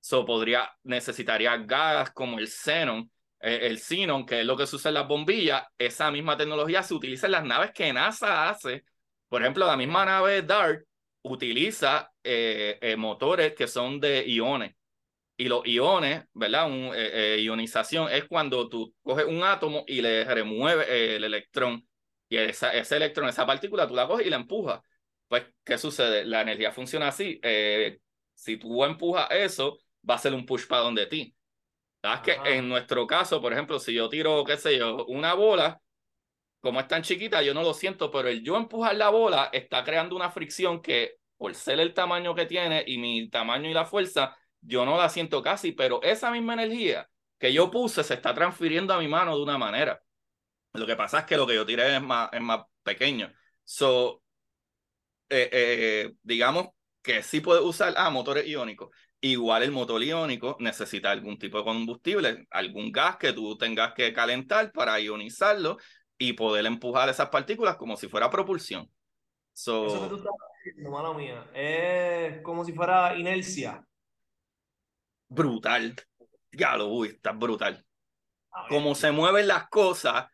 so podría, necesitaría gas como el xenon, eh, el xenon, que es lo que se usa en las bombillas, esa misma tecnología se utiliza en las naves que NASA hace. Por ejemplo, la misma nave DART utiliza eh, eh, motores que son de iones. Y los iones, ¿verdad? Un, ionización es cuando tú coges un átomo y le remueves el electrón. Y esa, ese electrón, esa partícula, tú la coges y la empujas. Pues, ¿qué sucede? La energía funciona así. Si tú empujas eso, va a ser un push para donde ti. ¿Sabes que en nuestro caso, por ejemplo, si yo tiro, qué sé yo, una bola, como es tan chiquita, yo no lo siento, pero el yo empujar la bola está creando una fricción que, por ser el tamaño que tiene y mi tamaño y la fuerza, yo no la siento casi, pero esa misma energía que yo puse se está transfiriendo a mi mano de una manera. Lo que pasa es que lo que yo tiré es más, es más pequeño. So, eh, eh, digamos que sí puede usar ah, motores iónicos. Igual el motor iónico necesita algún tipo de combustible, algún gas que tú tengas que calentar para ionizarlo y poder empujar esas partículas como si fuera propulsión. Eso que tú estás diciendo, mala mía, es como si fuera inercia brutal. Ya lo, uy, está brutal. Como se mueven las cosas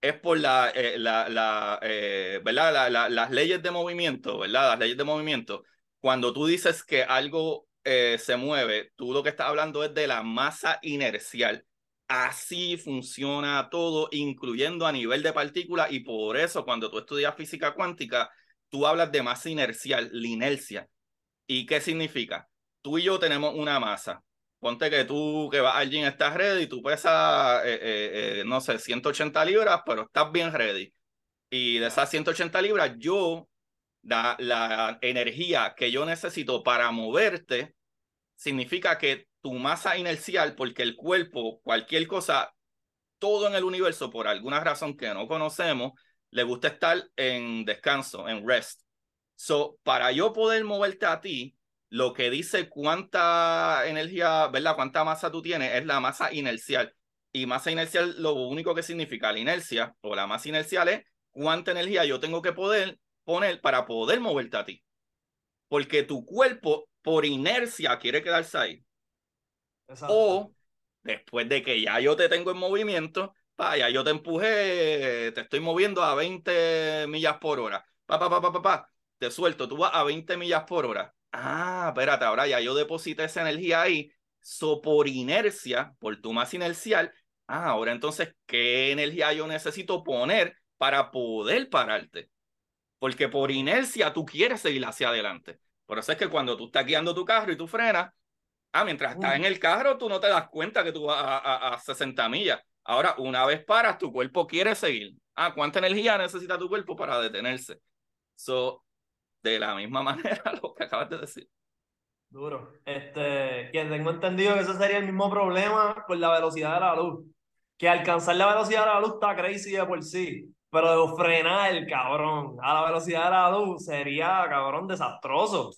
es por la, eh, la, la, eh, ¿verdad? La, las leyes de movimiento, ¿verdad? Las leyes de movimiento. Cuando tú dices que algo eh, se mueve, tú lo que estás hablando es de la masa inercial. Así funciona todo, incluyendo a nivel de partículas, y por eso cuando tú estudias física cuántica, tú hablas de masa inercial, la inercia. ¿Y qué significa? Tú y yo tenemos una masa ponte que tú que vas al gym estás ready, tú pesas, eh, eh, eh, no sé, 180 libras, pero estás bien ready. Y de esas 180 libras, yo, la, la energía que yo necesito para moverte, significa que tu masa inercial, porque el cuerpo, cualquier cosa, todo en el universo, por alguna razón que no conocemos, le gusta estar en descanso, en rest. So, para yo poder moverte a ti, lo que dice cuánta energía, ¿verdad? Cuánta masa tú tienes es la masa inercial. Y masa inercial, lo único que significa la inercia o la masa inercial es cuánta energía yo tengo que poder poner para poder moverte a ti. Porque tu cuerpo, por inercia, quiere quedarse ahí. O después de que ya yo te tengo en movimiento, ya yo te empujé, te estoy moviendo a 20 millas por hora. Pa, pa, pa, pa, pa, pa, te suelto, tú vas a 20 millas por hora ah, espérate, ahora ya yo deposité esa energía ahí, so por inercia, por tu masa inercial, ah, ahora entonces, ¿qué energía yo necesito poner para poder pararte? Porque por inercia tú quieres seguir hacia adelante. Por eso es que cuando tú estás guiando tu carro y tú frenas, ah, mientras estás en el carro, tú no te das cuenta que tú vas a, a 60 millas. Ahora, una vez paras, tu cuerpo quiere seguir. Ah, ¿cuánta energía necesita tu cuerpo para detenerse? So, de la misma manera lo que acabas de decir. Duro. Este, que tengo entendido que ese sería el mismo problema con la velocidad de la luz. Que alcanzar la velocidad de la luz está crazy de por sí. Pero de frenar, cabrón, a la velocidad de la luz sería, cabrón, desastroso.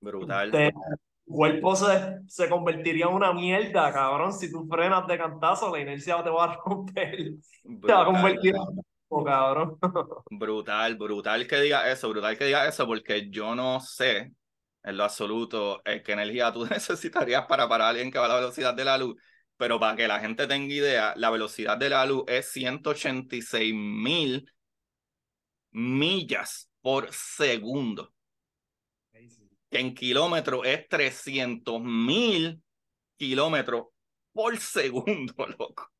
Brutal. tu cuerpo se, se convertiría en una mierda, cabrón. Si tú frenas de cantazo, la inercia te va a romper. Te va a convertir en cabrón. Brutal, brutal que diga eso, brutal que diga eso, porque yo no sé en lo absoluto eh, qué energía tú necesitarías para parar a alguien que va a la velocidad de la luz. Pero para que la gente tenga idea, la velocidad de la luz es 186 mil millas por segundo. Que en kilómetros es 300 mil kilómetros por segundo, loco.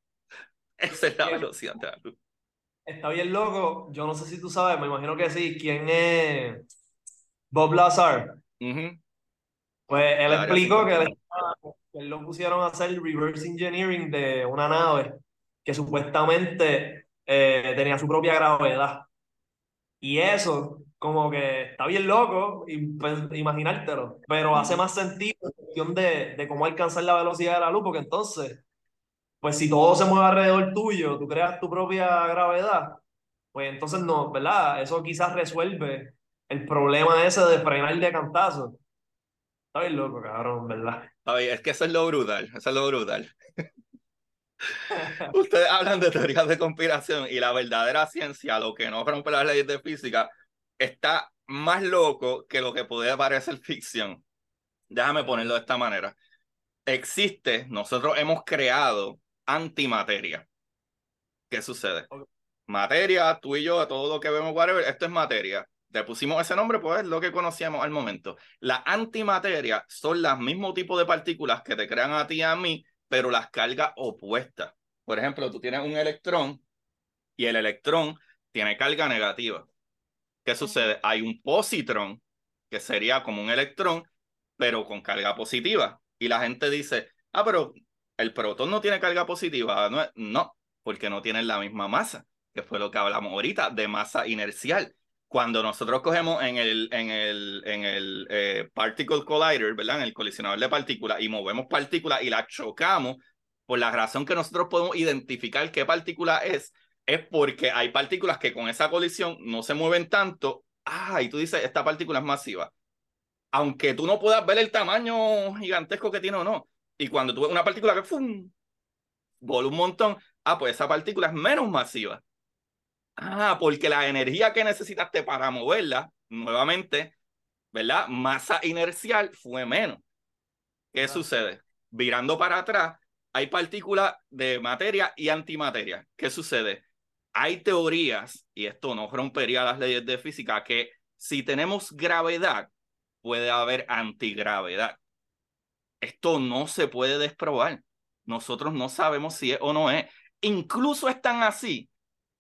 Esa es la velocidad de la luz. Está bien loco. Yo no sé si tú sabes, me imagino que sí. ¿Quién es Bob Lazar? Pues él explicó que él, lo pusieron a hacer reverse engineering de una nave que supuestamente eh, tenía su propia gravedad. Y eso, como que está bien loco pues, imaginártelo, pero hace más sentido en cuestión de, de cómo alcanzar la velocidad de la luz, porque entonces, pues si todo se mueve alrededor tuyo, tú creas tu propia gravedad, pues entonces no, ¿verdad? Eso quizás resuelve el problema ese de frenar de cantazo. Está bien loco, cabrón, ¿verdad? Es que eso es lo brutal, eso es lo brutal. Ustedes hablan de teorías de conspiración y la verdadera ciencia, lo que no rompe las leyes de física, está más loco que lo que puede parecer ficción. Déjame ponerlo de esta manera. Existe, nosotros hemos creado antimateria. ¿Qué sucede? Materia, tú y yo, todo lo que vemos, whatever, esto es materia le pusimos ese nombre, pues es lo que conocíamos al momento. La antimateria son los mismos tipos de partículas que te crean a ti y a mí, pero las cargas opuestas. Por ejemplo, tú tienes un electrón y el electrón tiene carga negativa. ¿Qué sucede? Hay un positrón, que sería como un electrón, pero con carga positiva. Y la gente dice, ah, pero el protón no tiene carga positiva. No, no porque no tienen la misma masa, que fue lo que hablamos ahorita, de masa inercial cuando nosotros cogemos en el, en el, en el eh, Particle Collider, ¿verdad? En el colisionador de partículas y movemos partículas y las chocamos, por la razón que nosotros podemos identificar qué partícula es, es porque hay partículas que con esa colisión no se mueven tanto. Ah, y tú dices, esta partícula es masiva. Aunque tú no puedas ver el tamaño gigantesco que tiene o no. Y cuando tú ves una partícula que ¡fum! voló un montón, ah, pues esa partícula es menos masiva. Ah, porque la energía que necesitaste para moverla, nuevamente, ¿verdad? Masa inercial fue menos. ¿Qué sucede? Virando para atrás, hay partículas de materia y antimateria. ¿Qué sucede? Hay teorías, y esto no rompería las leyes de física, que si tenemos gravedad, puede haber antigravedad. Esto no se puede desprobar. Nosotros no sabemos si es o no es. Incluso es tan así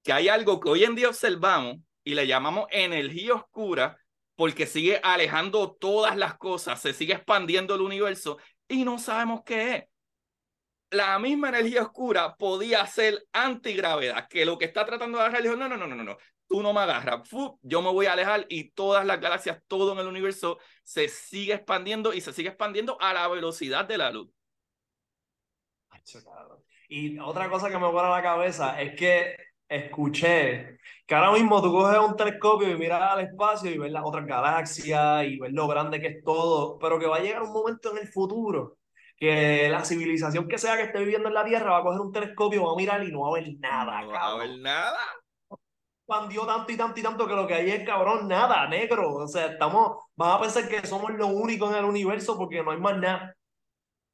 que hay algo que hoy en día observamos y le llamamos energía oscura porque sigue alejando todas las cosas, se sigue expandiendo el universo y no sabemos qué es. La misma energía oscura podía ser antigravedad, que lo que está tratando de agarrar dijo, no, no, no, no, no, tú no me agarras, yo me voy a alejar y todas las galaxias, todo en el universo se sigue expandiendo y se sigue expandiendo a la velocidad de la luz. Y otra cosa que me pone a la cabeza es que escuché que ahora mismo tú coges un telescopio y miras al espacio y ves las otras galaxias y ves lo grande que es todo, pero que va a llegar un momento en el futuro que la civilización que sea que esté viviendo en la Tierra va a coger un telescopio, va a mirar y no va a ver nada. No va a ver nada. Expandió tanto y tanto y tanto que lo que hay es cabrón, nada, negro. O sea, estamos, van a pensar que somos lo único en el universo porque no hay más nada.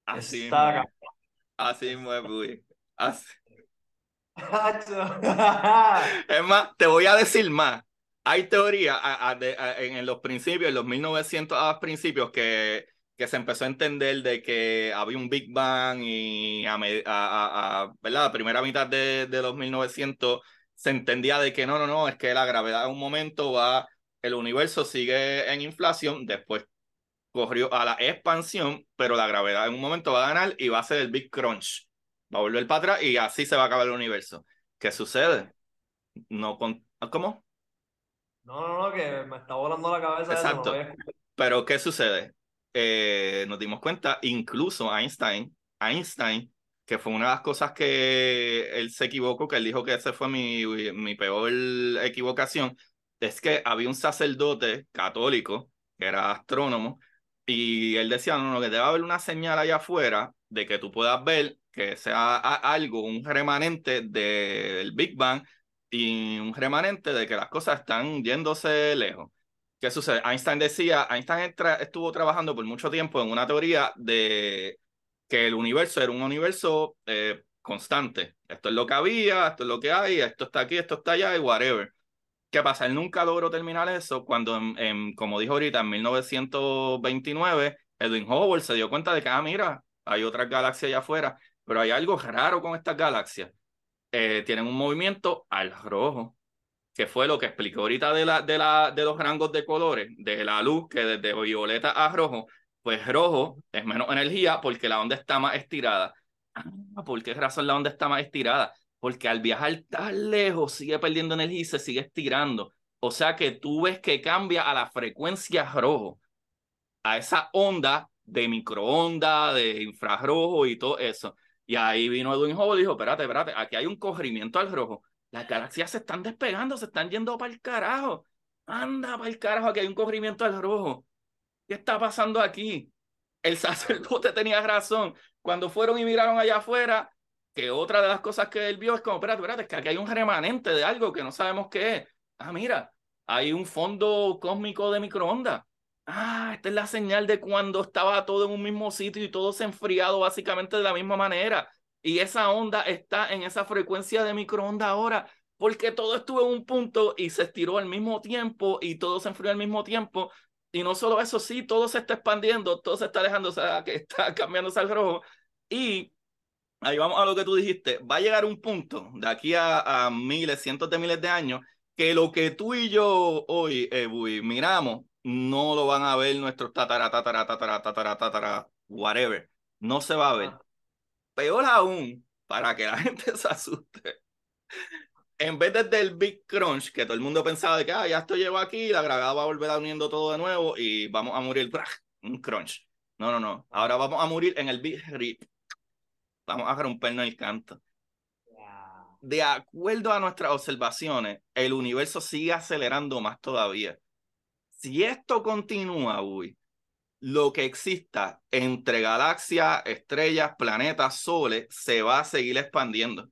Así Está, Así muy Así. es más, te voy a decir más. Hay teoría en los principios, en los 1900 a principios, que, que se empezó a entender de que había un Big Bang y a, a, ¿verdad? la primera mitad de, de los 1900 se entendía de que no, no, no, es que la gravedad en un momento va, el universo sigue en inflación, después corrió a la expansión, pero la gravedad en un momento va a ganar y va a ser el Big Crunch va a volver para atrás y así se va a acabar el universo. ¿Qué sucede? No con... ¿Cómo? No, no, no, que me está volando la cabeza. Exacto. Pero ¿qué sucede? Eh, nos dimos cuenta, incluso Einstein, Einstein, que fue una de las cosas que él se equivocó, que él dijo que esa fue mi, mi peor equivocación, es que había un sacerdote católico, que era astrónomo, y él decía, no, no, que debe haber una señal allá afuera de que tú puedas ver que sea algo, un remanente del Big Bang y un remanente de que las cosas están yéndose lejos. ¿Qué sucede? Einstein decía, Einstein estuvo trabajando por mucho tiempo en una teoría de que el universo era un universo eh, constante. Esto es lo que había, esto es lo que hay, esto está aquí, esto está allá y whatever. ¿Qué pasa? Él nunca logró terminar eso cuando, en, como dijo ahorita, en 1929, Edwin Hubble se dio cuenta de que, ah, mira, hay otras galaxias allá afuera, pero hay algo raro con estas galaxias. Eh, tienen un movimiento al rojo, que fue lo que explicó ahorita de, la, de, la, de los rangos de colores, de la luz, que desde violeta a rojo, pues rojo es menos energía porque la onda está más estirada. Ah, ¿por qué razón la onda está más estirada? Porque al viajar tan lejos sigue perdiendo energía y se sigue estirando. O sea que tú ves que cambia a la frecuencia rojo, a esa onda de microonda, de infrarrojo y todo eso. Y ahí vino Edwin Hubble y dijo, espérate, espérate, aquí hay un corrimiento al rojo. Las galaxias se están despegando, se están yendo para el carajo. Anda para el carajo, aquí hay un corrimiento al rojo. ¿Qué está pasando aquí? El sacerdote tenía razón. Cuando fueron y miraron allá afuera, que otra de las cosas que él vio es como, espérate, espérate, es que aquí hay un remanente de algo que no sabemos qué es. Ah, mira, hay un fondo cósmico de microondas. Ah, esta es la señal de cuando estaba todo en un mismo sitio y todo se enfriado básicamente de la misma manera. Y esa onda está en esa frecuencia de microondas ahora, porque todo estuvo en un punto y se estiró al mismo tiempo y todo se enfrió al mismo tiempo. Y no solo eso, sí, todo se está expandiendo, todo se está dejando, o sea, que está cambiándose al rojo. Y ahí vamos a lo que tú dijiste, va a llegar un punto de aquí a, miles, cientos de miles de años, que lo que tú y yo hoy, eh, miramos, no lo van a ver nuestros tatara, tatara, tatara, tatara, tatara, whatever. No se va a ver. Peor aún, para que la gente se asuste, en vez de el Big Crunch, que todo el mundo pensaba de que ah, ya esto llegó aquí, la gravedad va a volver a uniendo todo de nuevo y vamos a morir, un crunch. No, no, no. Ahora vamos a morir en el Big Rip. Vamos a rompernos el canto. De acuerdo a nuestras observaciones, el universo sigue acelerando más todavía. Si esto continúa, uy, lo que exista entre galaxias, estrellas, planetas, soles, se va a seguir expandiendo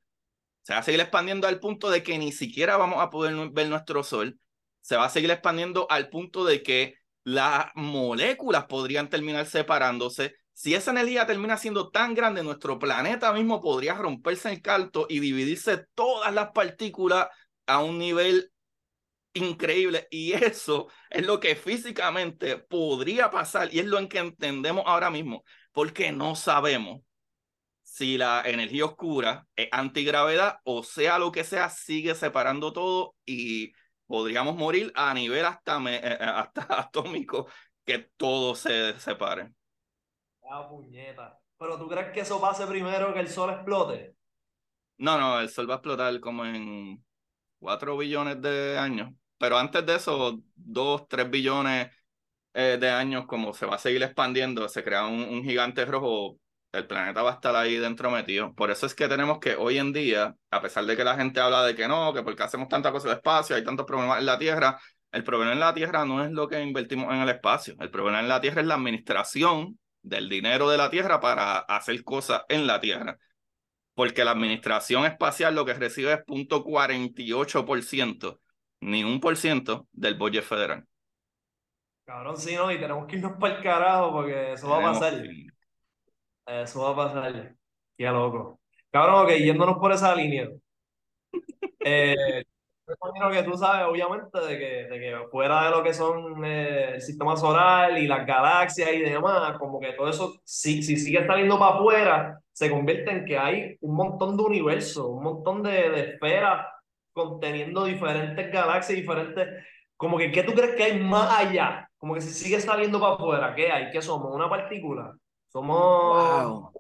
se va a seguir expandiendo al punto de que ni siquiera vamos a poder ver nuestro Sol. Se va a seguir expandiendo al punto de que las moléculas podrían terminar separándose. Si esa energía termina siendo tan grande, nuestro planeta mismo podría romperse en calto y dividirse todas las partículas a un nivel increíble. Y eso es lo que físicamente podría pasar y es lo que entendemos ahora mismo, porque no sabemos si la energía oscura es antigravedad o sea lo que sea, sigue separando todo y podríamos morir a nivel hasta, eh, eh, hasta atómico que todo se separe. Ah, puñeta. Pero tú crees que eso pase primero que el sol explote? No, no, el sol va a explotar como en 4 billones de años. Pero antes de eso, 2, 3 billones eh, de años, como se va a seguir expandiendo, se crea un, gigante rojo el planeta va a estar ahí dentro metido. Por eso es que tenemos que hoy en día, a pesar de que la gente habla de que no, que porque hacemos tanta cosa de espacio, hay tantos problemas en la Tierra, el problema en la Tierra no es lo que invertimos en el espacio. El problema en la Tierra es la administración del dinero de la Tierra para hacer cosas en la Tierra. Porque la administración espacial lo que recibe es 0.48%, ni un por ciento del budget federal. Cabrón, sí, no, y tenemos que irnos para el carajo porque eso va a pasar. Eso va a pasar. Qué loco. Cabrón, ok, yéndonos por esa línea. Eh, imagino que tú sabes, obviamente, de que, de que fuera de lo que son eh, el sistema solar y las galaxias y demás, como que todo eso, si, si sigue saliendo para afuera, se convierte en que hay un montón de universos, un montón de, de esferas conteniendo diferentes galaxias, diferentes. Como que, ¿qué tú crees que hay más allá? Como que si sigue saliendo para afuera, ¿qué hay? ¿Qué somos? ¿Una partícula? Somos,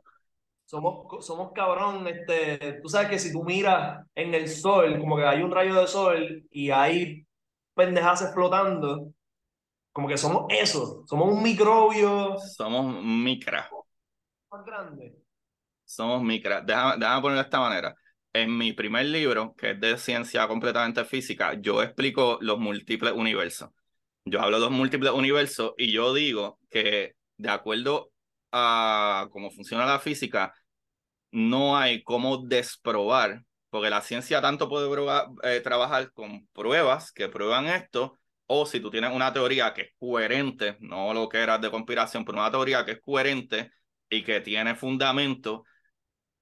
somos, somos cabrón, este, tú sabes que si tú miras en el sol, como que hay un rayo de sol y hay pendejas flotando, como que somos eso, somos un microbio. Somos micra. Más grande. Somos micra. Déjame, déjame ponerlo de esta manera. En mi primer libro, que es de ciencia completamente física, yo explico los múltiples universos. Yo hablo de los múltiples universos y yo digo que de acuerdo a cómo funciona la física, no hay cómo desprobar, porque la ciencia tanto puede eh, trabajar con pruebas que prueban esto, o si tú tienes una teoría que es coherente, no lo que era de conspiración, pero una teoría que es coherente y que tiene fundamento,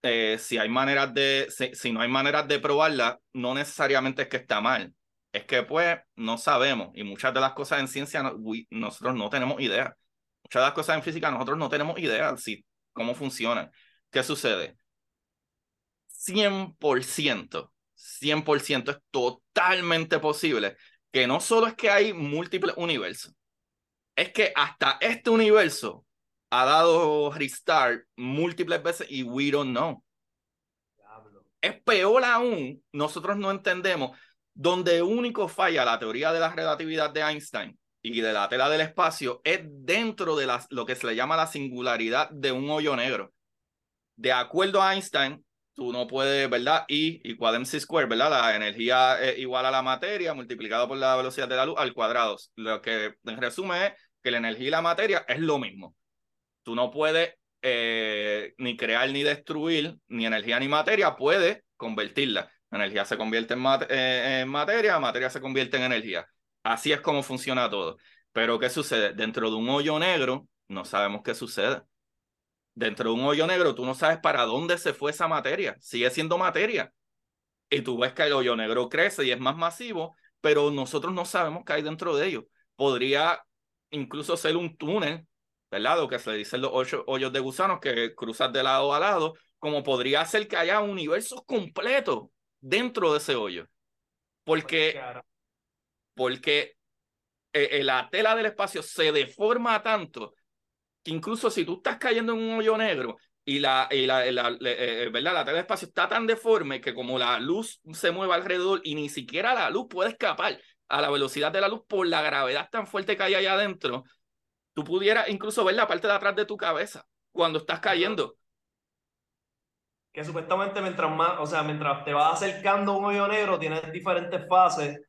eh, si hay maneras de, si, no hay maneras de probarla, no necesariamente es que está mal. Es que pues no sabemos y muchas de las cosas en ciencia nosotros no tenemos idea. Muchas de las cosas en física nosotros no tenemos idea si cómo funcionan. ¿Qué sucede? 100%, 100% es totalmente posible que no solo es que hay múltiples universos, es que hasta este universo ha dado restart múltiples veces y we don't know. Es peor aún, nosotros no entendemos donde único falla la teoría de la relatividad de Einstein y de la tela del espacio es dentro de lo que se le llama la singularidad de un hoyo negro. De acuerdo a Einstein, tú no puedes, ¿verdad? I igual a mc square, ¿verdad? La energía es igual a la materia multiplicado por la velocidad de la luz al cuadrado. Lo que en resumen es que la energía y la materia es lo mismo. Tú no puedes eh, ni crear ni destruir ni energía ni materia, puedes convertirla. energía se convierte en, eh, en materia, materia se convierte en energía. Así es como funciona todo. Pero ¿qué sucede? Dentro de un hoyo negro no sabemos qué sucede. Dentro de un hoyo negro tú no sabes para dónde se fue esa materia. Sigue siendo materia. Y tú ves que el hoyo negro crece y es más masivo, pero nosotros no sabemos qué hay dentro de ello. Podría incluso ser un túnel, ¿verdad? Lo que se dicen los hoyos de gusanos que cruzas de lado a lado, como podría ser que haya universos completos dentro de ese hoyo. Porque porque eh, eh, la tela del espacio se deforma tanto que incluso si tú estás cayendo en un hoyo negro y la, y la, eh, ¿verdad? la tela del espacio está tan deforme que como la luz se mueve alrededor y ni siquiera la luz puede escapar a la velocidad de la luz por la gravedad tan fuerte que hay allá adentro, tú pudieras incluso ver la parte de atrás de tu cabeza cuando estás cayendo. Que supuestamente mientras más, o sea, mientras te vas acercando a un hoyo negro, tienes diferentes fases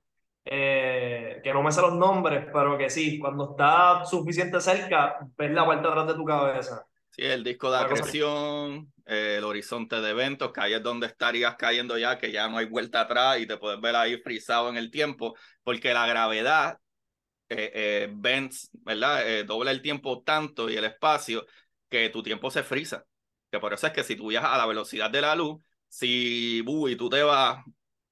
eh, que no me sé los nombres, pero que sí, cuando está suficiente cerca, ves la vuelta atrás de tu cabeza. Sí, el disco de acreción, eh, el horizonte de eventos, que ahí es donde estarías cayendo ya, que ya no hay vuelta atrás y te puedes ver ahí frisado en el tiempo, porque la gravedad eh, eh bends, ¿verdad? dobla el tiempo tanto y el espacio que tu tiempo se frisa. Que por eso es que si tú viajas a la velocidad de la luz, si y tú te vas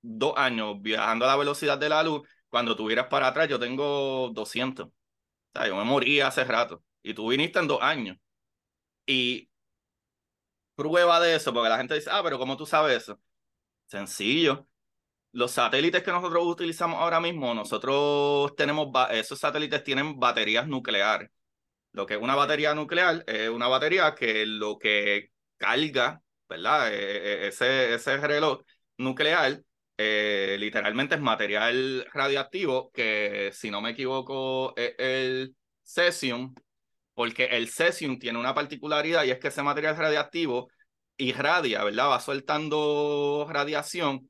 dos años viajando a la velocidad de la luz, cuando tú miras para atrás, yo tengo 200. O sea, yo me morí hace rato. Y tú viniste en dos años. Y prueba de eso, porque la gente dice, ah, pero ¿cómo tú sabes eso? Sencillo. Los satélites que nosotros utilizamos ahora mismo, nosotros tenemos, esos satélites tienen baterías nucleares. Lo que es una batería nuclear es una batería que lo que carga, ¿verdad? E, e, ese, ese reloj nuclear eh, literalmente es material radioactivo que, si no me equivoco, es el cesium, porque el cesium tiene una particularidad y es que ese material radioactivo irradia, ¿verdad? Va soltando radiación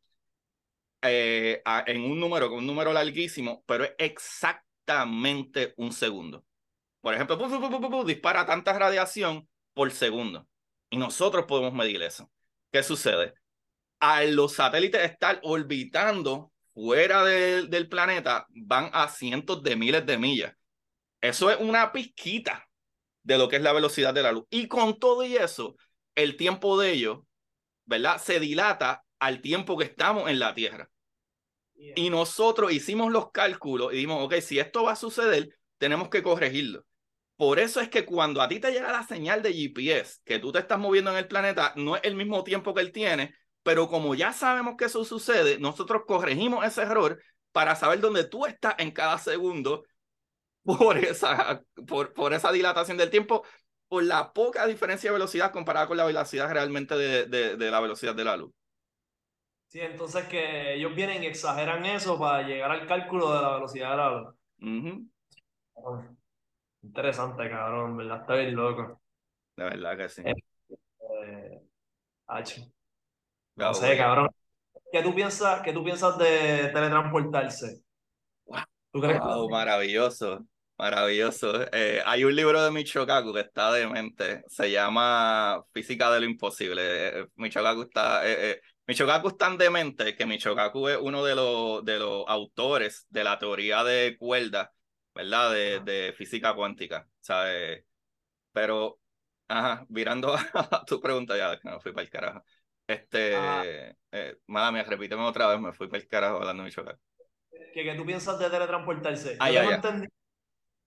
eh, en un número, un número larguísimo, pero es exactamente un segundo. Por ejemplo, dispara tanta radiación por segundo. Y nosotros podemos medir eso. ¿Qué sucede? a los satélites estar orbitando fuera del planeta, van a cientos de miles de millas. Eso es una pizquita de lo que es la velocidad de la luz. Y con todo y eso, el tiempo de ellos, ¿verdad? Se dilata al tiempo que estamos en la Tierra. Y nosotros hicimos los cálculos y dijimos, ok, si esto va a suceder, tenemos que corregirlo. Por eso es que cuando a ti te llega la señal de GPS, que tú te estás moviendo en el planeta, no es el mismo tiempo que él tiene, pero como ya sabemos que eso sucede, nosotros corregimos ese error para saber dónde tú estás en cada segundo por esa, por, por esa dilatación del tiempo, por la poca diferencia de velocidad comparada con la velocidad realmente de, de, la velocidad de la luz. Sí, entonces que ellos vienen y exageran eso para llegar al cálculo de la velocidad de la luz. Interesante, cabrón, ¿verdad? Está bien loco. De verdad que sí. Eh, no sé, cabrón. ¿Qué tú piensas, qué tú piensas de teletransportarse? ¿Tú crees maravilloso, maravilloso. Eh, hay un libro de Michio Kaku que está demente, se llama Física de lo Imposible. Eh, Michio Kaku está, eh, Michio Kaku es tan demente que Michio Kaku es uno de los, de los autores de la teoría de cuerdas, ¿verdad? De, de física cuántica, ¿sabes? Pero Ajá, virando a tu pregunta ya, me fui para el carajo. Este, eh, mala mía, repíteme otra vez, me fui para el carajo hablando de chocar. ¿Qué, ¿Qué tú piensas de teletransportarse? Ah, Yo ya, ya. entendido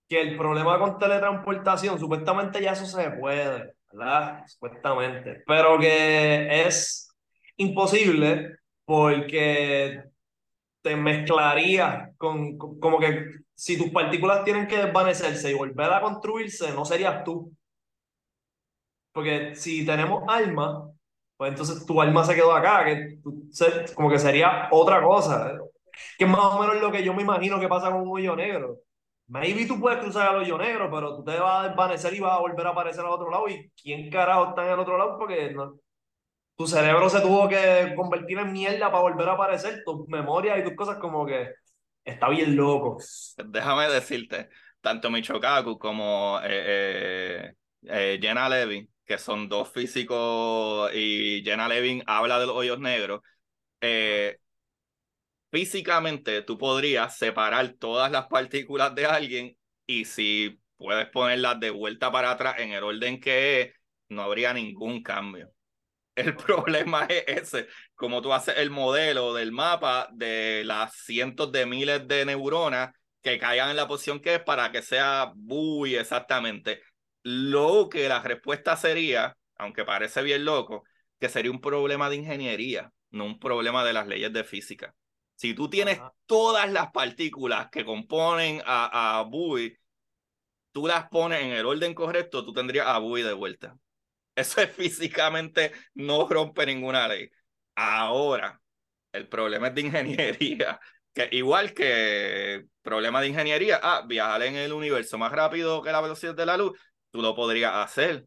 que el problema con teletransportación, supuestamente ya eso se puede, ¿verdad? Supuestamente. Pero que es imposible porque te mezclaría con, con- como que si tus partículas tienen que desvanecerse y volver a construirse, no serías tú. Porque si tenemos alma, pues entonces tu alma se quedó acá, que como que sería otra cosa. Que es más o menos lo que yo me imagino que pasa con un hoyo negro. Maybe tú puedes cruzar al hoyo negro, pero tú te vas a desvanecer y vas a volver a aparecer al otro lado. ¿Y quién carajo está en el otro lado? Porque no- tu cerebro se tuvo que convertir en mierda para volver a aparecer. Tus memorias y tus cosas como que está bien loco. Déjame decirte, tanto Michokaku como eh, eh, eh, Jenna Levin, que son dos físicos, y Jenna Levin habla de los hoyos negros, físicamente tú podrías separar todas las partículas de alguien y si puedes ponerlas de vuelta para atrás en el orden que es, no habría ningún cambio. El problema es ese, como tú haces el modelo del mapa de las cientos de miles de neuronas que caigan en la posición que es para que sea muy exactamente. Lo que la respuesta sería, aunque parece bien loco, que sería un problema de ingeniería, no un problema de las leyes de física. Si tú tienes Ajá. todas las partículas que componen a, a tú las pones en el orden correcto, tú tendrías a Bowie de vuelta. Eso es físicamente, no rompe ninguna ley. Ahora, el problema es de ingeniería, que igual que problema de ingeniería, ah, viajar en el universo más rápido que la velocidad de la luz, tú lo podrías hacer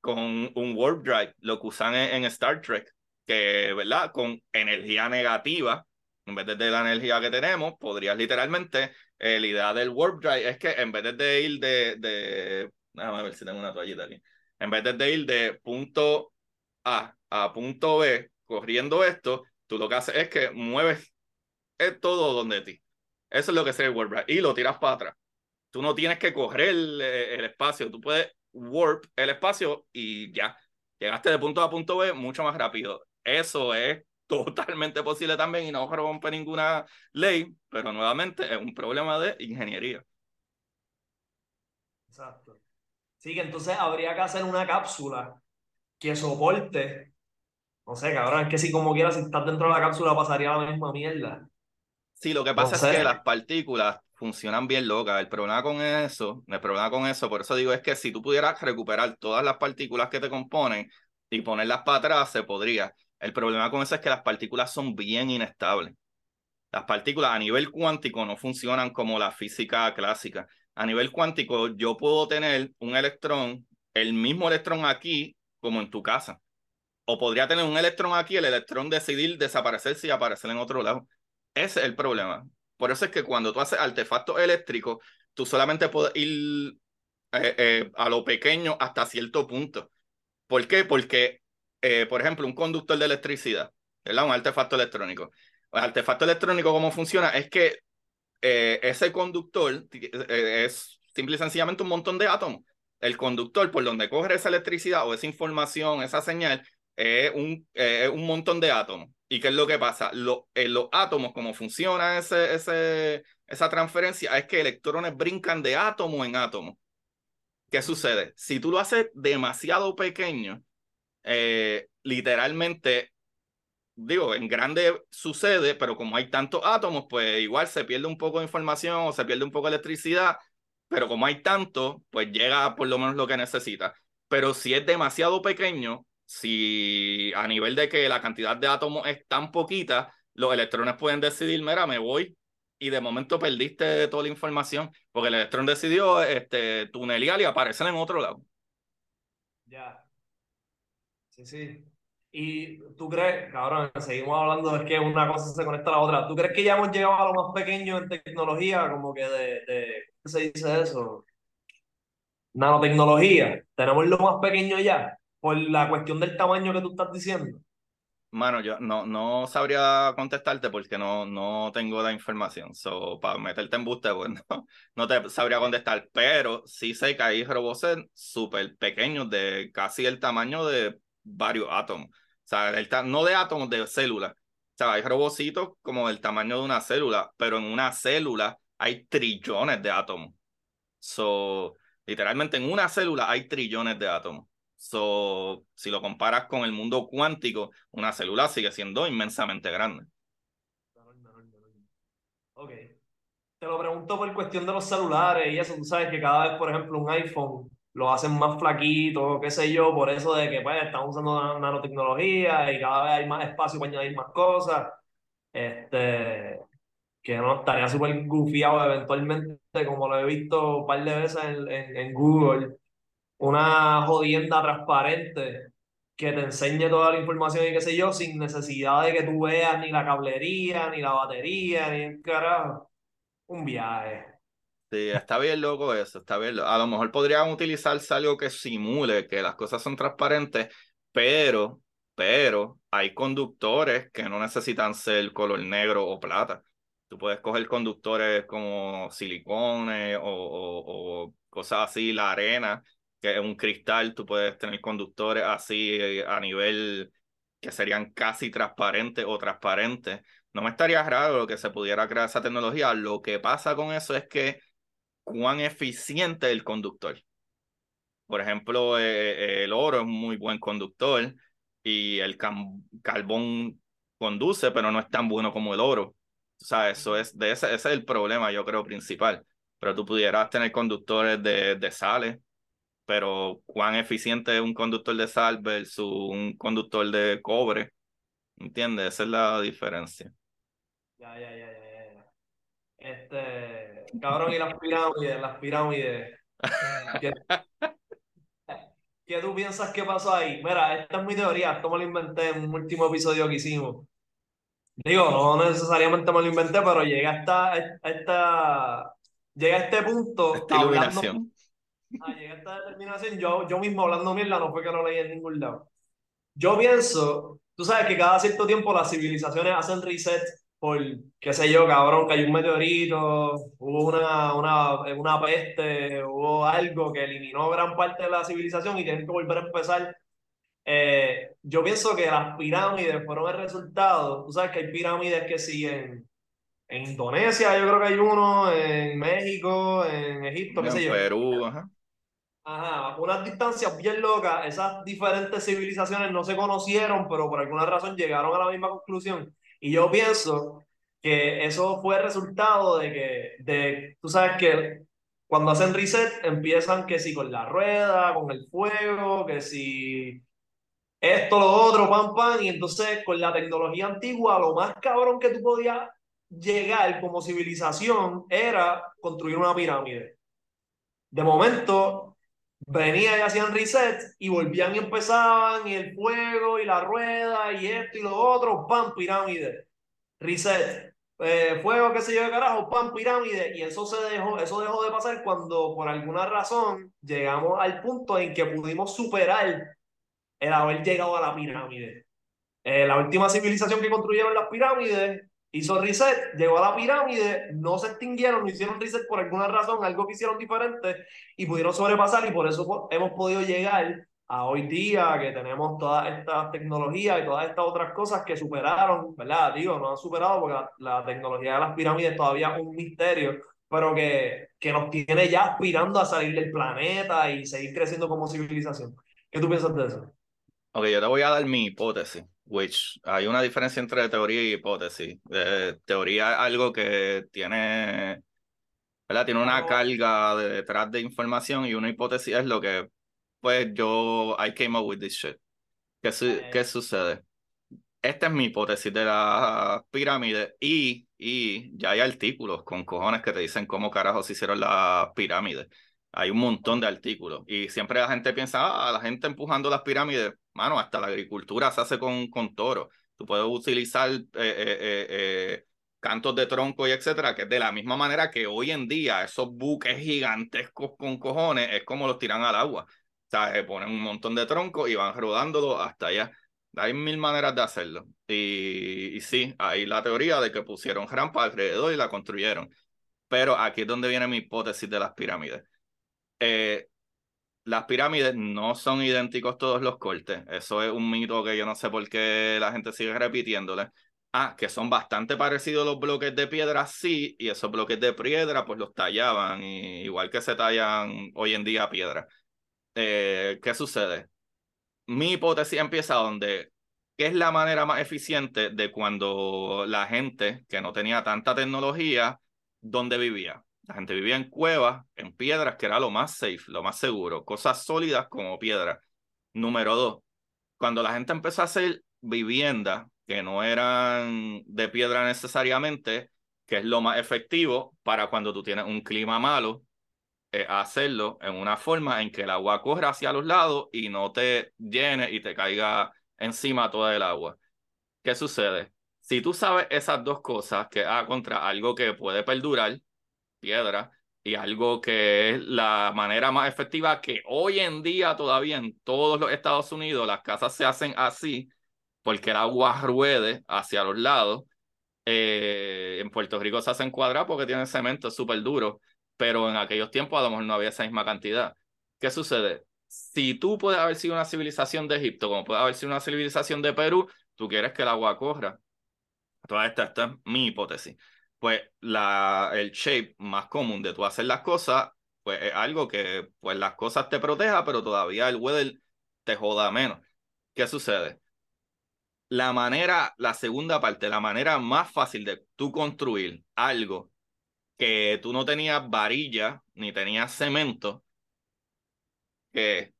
con un warp drive, lo que usan en, Star Trek, que, ¿verdad? Con energía negativa, en vez de la energía que tenemos, podrías literalmente, eh, la idea del warp drive es que en vez de ir de, de, déjame ver si tengo una toallita aquí, en vez de ir de punto A a punto B corriendo esto, tú lo que haces es que mueves es todo donde ti. Eso es lo que es el warp drive y lo tiras para atrás. Tú no tienes que correr el, el espacio, tú puedes warp el espacio y ya. Llegaste de punto A a punto B mucho más rápido. Eso es totalmente posible también y no rompe ninguna ley, pero nuevamente es un problema de ingeniería. Exacto. Sí, que entonces habría que hacer una cápsula que soporte. No sé, cabrón, es que si como quieras, si estás dentro de la cápsula pasaría la misma mierda. Sí, lo que pasa No sé. es que las partículas funcionan bien locas. El problema con eso, el problema con eso, por eso digo, es que si tú pudieras recuperar todas las partículas que te componen y ponerlas para atrás, se podría. El problema con eso es que las partículas son bien inestables. Las partículas a nivel cuántico no funcionan como la física clásica. A nivel cuántico, yo puedo tener un electrón, el mismo electrón aquí como en tu casa. O podría tener un electrón aquí, el electrón decidir desaparecerse y aparecer en otro lado. Ese es el problema. Por eso es que cuando tú haces artefactos eléctricos, tú solamente puedes ir eh, eh, a lo pequeño hasta cierto punto. ¿Por qué? Porque, eh, por ejemplo, un conductor de electricidad, ¿verdad? Un artefacto electrónico. El artefacto electrónico, ¿cómo funciona? Es que eh, ese conductor eh, es simple y sencillamente un montón de átomos. El conductor por donde corre esa electricidad o esa información, esa señal, es un, eh, un montón de átomos. ¿Y qué es lo que pasa? Lo, los átomos, cómo funciona ese, esa transferencia, es que electrones brincan de átomo en átomo. ¿Qué sucede? Si tú lo haces demasiado pequeño, eh, literalmente, digo, en grande sucede, pero como hay tantos átomos, pues igual se pierde un poco de información o se pierde un poco de electricidad, pero como hay tanto, pues llega por lo menos lo que necesita. Pero si es demasiado pequeño, si a nivel de que la cantidad de átomos es tan poquita, los electrones pueden decidir, mira, me voy y de momento perdiste toda la información porque el electrón decidió este, tunelear y aparecer en otro lado. Ya. Sí, sí. Y tú crees, cabrón, seguimos hablando, es que una cosa se conecta a la otra. ¿Tú crees que ya hemos llegado a lo más pequeño en tecnología? Como que de, de ¿cómo se dice eso? Nanotecnología. ¿Tenemos lo más pequeño ya? Por la cuestión del tamaño que tú estás diciendo. Mano, yo no, no sabría contestarte porque no, no tengo la información. So, para meterte en buste, pues no, no te sabría contestar. Pero sí sé que hay robots súper pequeños, de casi el tamaño de varios átomos. O sea, el no de átomos, de células. O sea, hay robocitos como del tamaño de una célula, pero en una célula hay trillones de átomos. So, literalmente en una célula hay trillones de átomos. So, si lo comparas con el mundo cuántico, una célula sigue siendo inmensamente grande. Ok. Te lo pregunto por cuestión de los celulares y eso. Tú sabes que cada vez, por ejemplo, un iPhone lo hacen más flaquito, qué sé yo, por eso de que pues están usando nanotecnología y cada vez hay más espacio para añadir más cosas. Este, que no estaría súper gufiado eventualmente, como lo he visto un par de veces en, Google una jodienda transparente que te enseñe toda la información y qué sé yo, sin necesidad de que tú veas ni la cablería, ni la batería, ni el carajo. Un viaje. Sí, está bien loco eso, está bien. A lo mejor podrían utilizarse algo que simule que las cosas son transparentes, pero, pero hay conductores que no necesitan ser color negro o plata. Tú puedes coger conductores como silicones o, o, o cosas así, la arena, que es un cristal, tú puedes tener conductores así eh, a nivel que serían casi transparentes o transparentes. No me estaría raro que se pudiera crear esa tecnología. Lo que pasa con eso es que cuán eficiente es el conductor. Por ejemplo, eh, eh, el oro es muy buen conductor y el carbón conduce, pero no es tan bueno como el oro. O sea, eso es, de ese, ese es el problema, yo creo, principal. Pero tú pudieras tener conductores de, de sales, pero cuán eficiente es un conductor de sal versus un conductor de cobre. ¿Entiendes? Esa es la diferencia. Ya, ya, ya, ya, Este, cabrón, y las pirámides, las pirámides. ¿Qué, ¿Qué, tú piensas que pasó ahí? Mira, esta es mi teoría, esto me lo inventé en un último episodio que hicimos. Digo, no necesariamente me lo inventé, pero llega hasta esta, llega a este punto esta iluminación ah, llegué a esta determinación, yo, yo mismo hablando mierda, no fue que no leí en ningún lado. Yo pienso, tú sabes que cada cierto tiempo las civilizaciones hacen reset por, qué sé yo, cabrón, que hay un meteorito, hubo una, una, una peste, hubo algo que eliminó gran parte de la civilización y tienen que volver a empezar. Eh, yo pienso que las pirámides fueron el resultado. Tú sabes que hay pirámides que siguen en Indonesia, yo creo que hay uno, en México, en Egipto, qué sé yo. Perú, ajá. Ajá, unas distancias bien locas, esas diferentes civilizaciones no se conocieron, pero por alguna razón llegaron a la misma conclusión. Y yo pienso que eso fue resultado de que, de, tú sabes que cuando hacen reset empiezan que si con la rueda, con el fuego, que si esto, lo otro, pam, pam, y entonces con la tecnología antigua, lo más cabrón que tú podías llegar como civilización era construir una pirámide. De momento, venía y hacían reset y volvían y empezaban y el fuego y la rueda y esto y lo otro, pam, pirámide, reset, eh, fuego, qué sé yo carajo, pam, pirámide. Y eso se dejó, eso dejó de pasar cuando por alguna razón llegamos al punto en que pudimos superar el haber llegado a la pirámide. Eh, la última civilización que construyeron las pirámides hizo reset, llegó a la pirámide, no se extinguieron, no hicieron reset por alguna razón, algo que hicieron diferente y pudieron sobrepasar y por eso hemos podido llegar a hoy día que tenemos todas estas tecnologías y todas estas otras cosas que superaron, ¿verdad? Digo, no han superado porque la, tecnología de las pirámides todavía es un misterio, pero que, que nos tiene ya aspirando a salir del planeta y seguir creciendo como civilización. ¿Qué tú piensas de eso? Ok, yo te voy a dar mi hipótesis which hay una diferencia entre teoría y hipótesis. Eh, teoría es algo que tiene, ¿verdad? Tiene una carga detrás de información y una hipótesis es lo que, pues yo, I came up with this shit. ¿Qué, ¿qué sucede? Esta es mi hipótesis de la pirámide y, y ya hay artículos con cojones que te dicen cómo carajos hicieron las pirámides. Hay un montón de artículos y siempre la gente piensa, ah, la gente empujando las pirámides mano, hasta la agricultura se hace con, con toros. Tú puedes utilizar eh, eh, eh, cantos de tronco y etcétera, que es de la misma manera que hoy en día esos buques gigantescos con cojones es como los tiran al agua. O sea, ponen un montón de troncos y van rodándolo hasta allá. Hay mil maneras de hacerlo. Y, y sí, hay la teoría de que pusieron rampa alrededor y la construyeron. Pero aquí es donde viene mi hipótesis de las pirámides. Eh, las pirámides no son idénticos todos los cortes. Eso es un mito que yo no sé por qué la gente sigue repitiéndole. Ah, que son bastante parecidos los bloques de piedra, sí, y esos bloques de piedra pues los tallaban, igual que se tallan hoy en día piedra. Eh, ¿Qué sucede? Mi hipótesis empieza donde, ¿qué es la manera más eficiente de cuando la gente que no tenía tanta tecnología, dónde vivía? La gente vivía en cuevas, en piedras, que era lo más safe, lo más seguro, cosas sólidas como piedra. Número dos, cuando la gente empezó a hacer viviendas que no eran de piedra necesariamente, que es lo más efectivo para cuando tú tienes un clima malo, eh, hacerlo en una forma en que el agua corra hacia los lados y no te llene y te caiga encima toda el agua. ¿Qué sucede? Si tú sabes esas dos cosas, que a contra algo que puede perdurar, piedra, y algo que es la manera más efectiva que hoy en día todavía en todos los Estados Unidos las casas se hacen así, porque el agua ruede hacia los lados. Eh, en Puerto Rico se hacen cuadrados porque tienen cemento, súper duro, pero en aquellos tiempos a lo mejor no había esa misma cantidad. ¿Qué sucede? Si tú puedes haber sido una civilización de Egipto, como puede haber sido una civilización de Perú, tú quieres que el agua corra. Toda esta, esta es mi hipótesis. Pues la, el shape más común de tú hacer las cosas, pues es algo que pues las cosas te proteja, pero todavía el weather te joda menos. ¿Qué sucede? la manera, la segunda parte, la manera más fácil de tú construir algo que tú no tenías varilla ni tenías cemento, que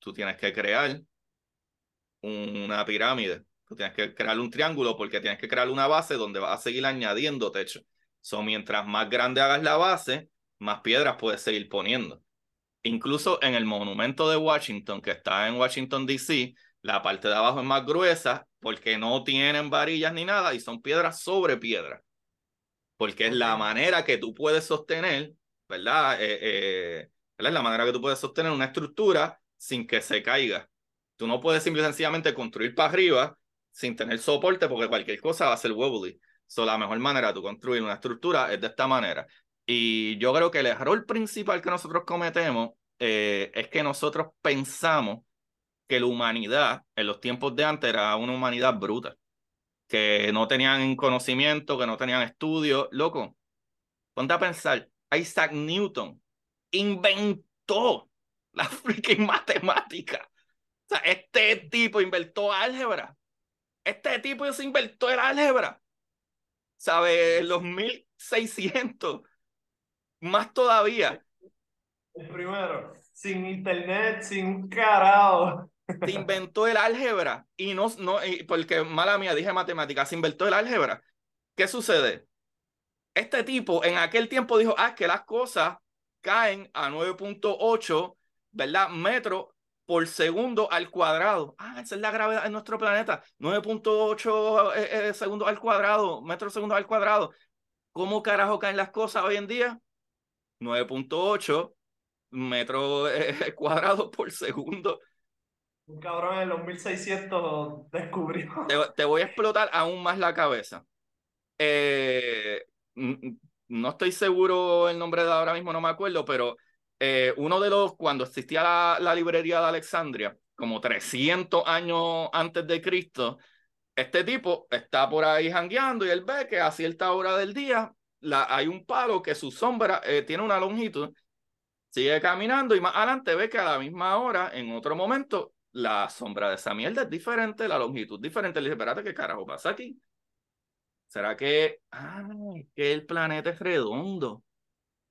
tú tienes que crear una pirámide. Tú tienes que crear un triángulo porque tienes que crear una base donde vas a seguir añadiendo techo. So, mientras más grande hagas la base, más piedras puedes seguir poniendo. Incluso en el monumento de Washington, que está en Washington, D.C., la parte de abajo es más gruesa porque no tienen varillas ni nada y son piedras sobre piedra. Porque es la manera que tú puedes sostener, ¿verdad? Eh, eh, es la manera que tú puedes sostener una estructura sin que se caiga. Tú no puedes simple y sencillamente construir para arriba sin tener soporte porque cualquier cosa va a ser wobbly. So, la mejor manera de tú construir una estructura es de esta manera. Y yo creo que el error principal que nosotros cometemos eh, es que nosotros pensamos que la humanidad en los tiempos de antes era una humanidad bruta, que no tenían conocimiento, que no tenían estudio. Loco, ponte a pensar, Isaac Newton inventó la freaking matemática. O sea, este tipo inventó álgebra. Este tipo se inventó el álgebra. ¿Sabe? Los 1600. Más todavía. El primero. Sin internet, sin carajo se inventó el álgebra y no, no, porque mala mía, dije matemáticas, se inventó el álgebra. ¿Qué sucede? Este tipo en aquel tiempo dijo, ah, que las cosas caen a 9.8, ¿verdad? Metros por segundo al cuadrado. Ah, esa es la gravedad en nuestro planeta. 9.8 eh, eh, segundos al cuadrado, metros segundo al cuadrado. ¿Cómo carajo caen las cosas hoy en día? 9.8 metros eh, cuadrados por segundo un cabrón en los 1600 descubrió. Te, voy a explotar aún más la cabeza. Eh, no estoy seguro el nombre de ahora mismo, no me acuerdo, pero eh, uno de los, cuando existía la, librería de Alexandria, como 300 años antes de Cristo, este tipo está por ahí jangueando y él ve que a cierta hora del día la, hay un palo que su sombra eh, tiene una longitud, sigue caminando y más adelante ve que a la misma hora, en otro momento, la sombra de esa mierda es diferente, la longitud diferente. Le dije, espérate, ¿qué carajo pasa aquí? ¿Será que, que el planeta es redondo?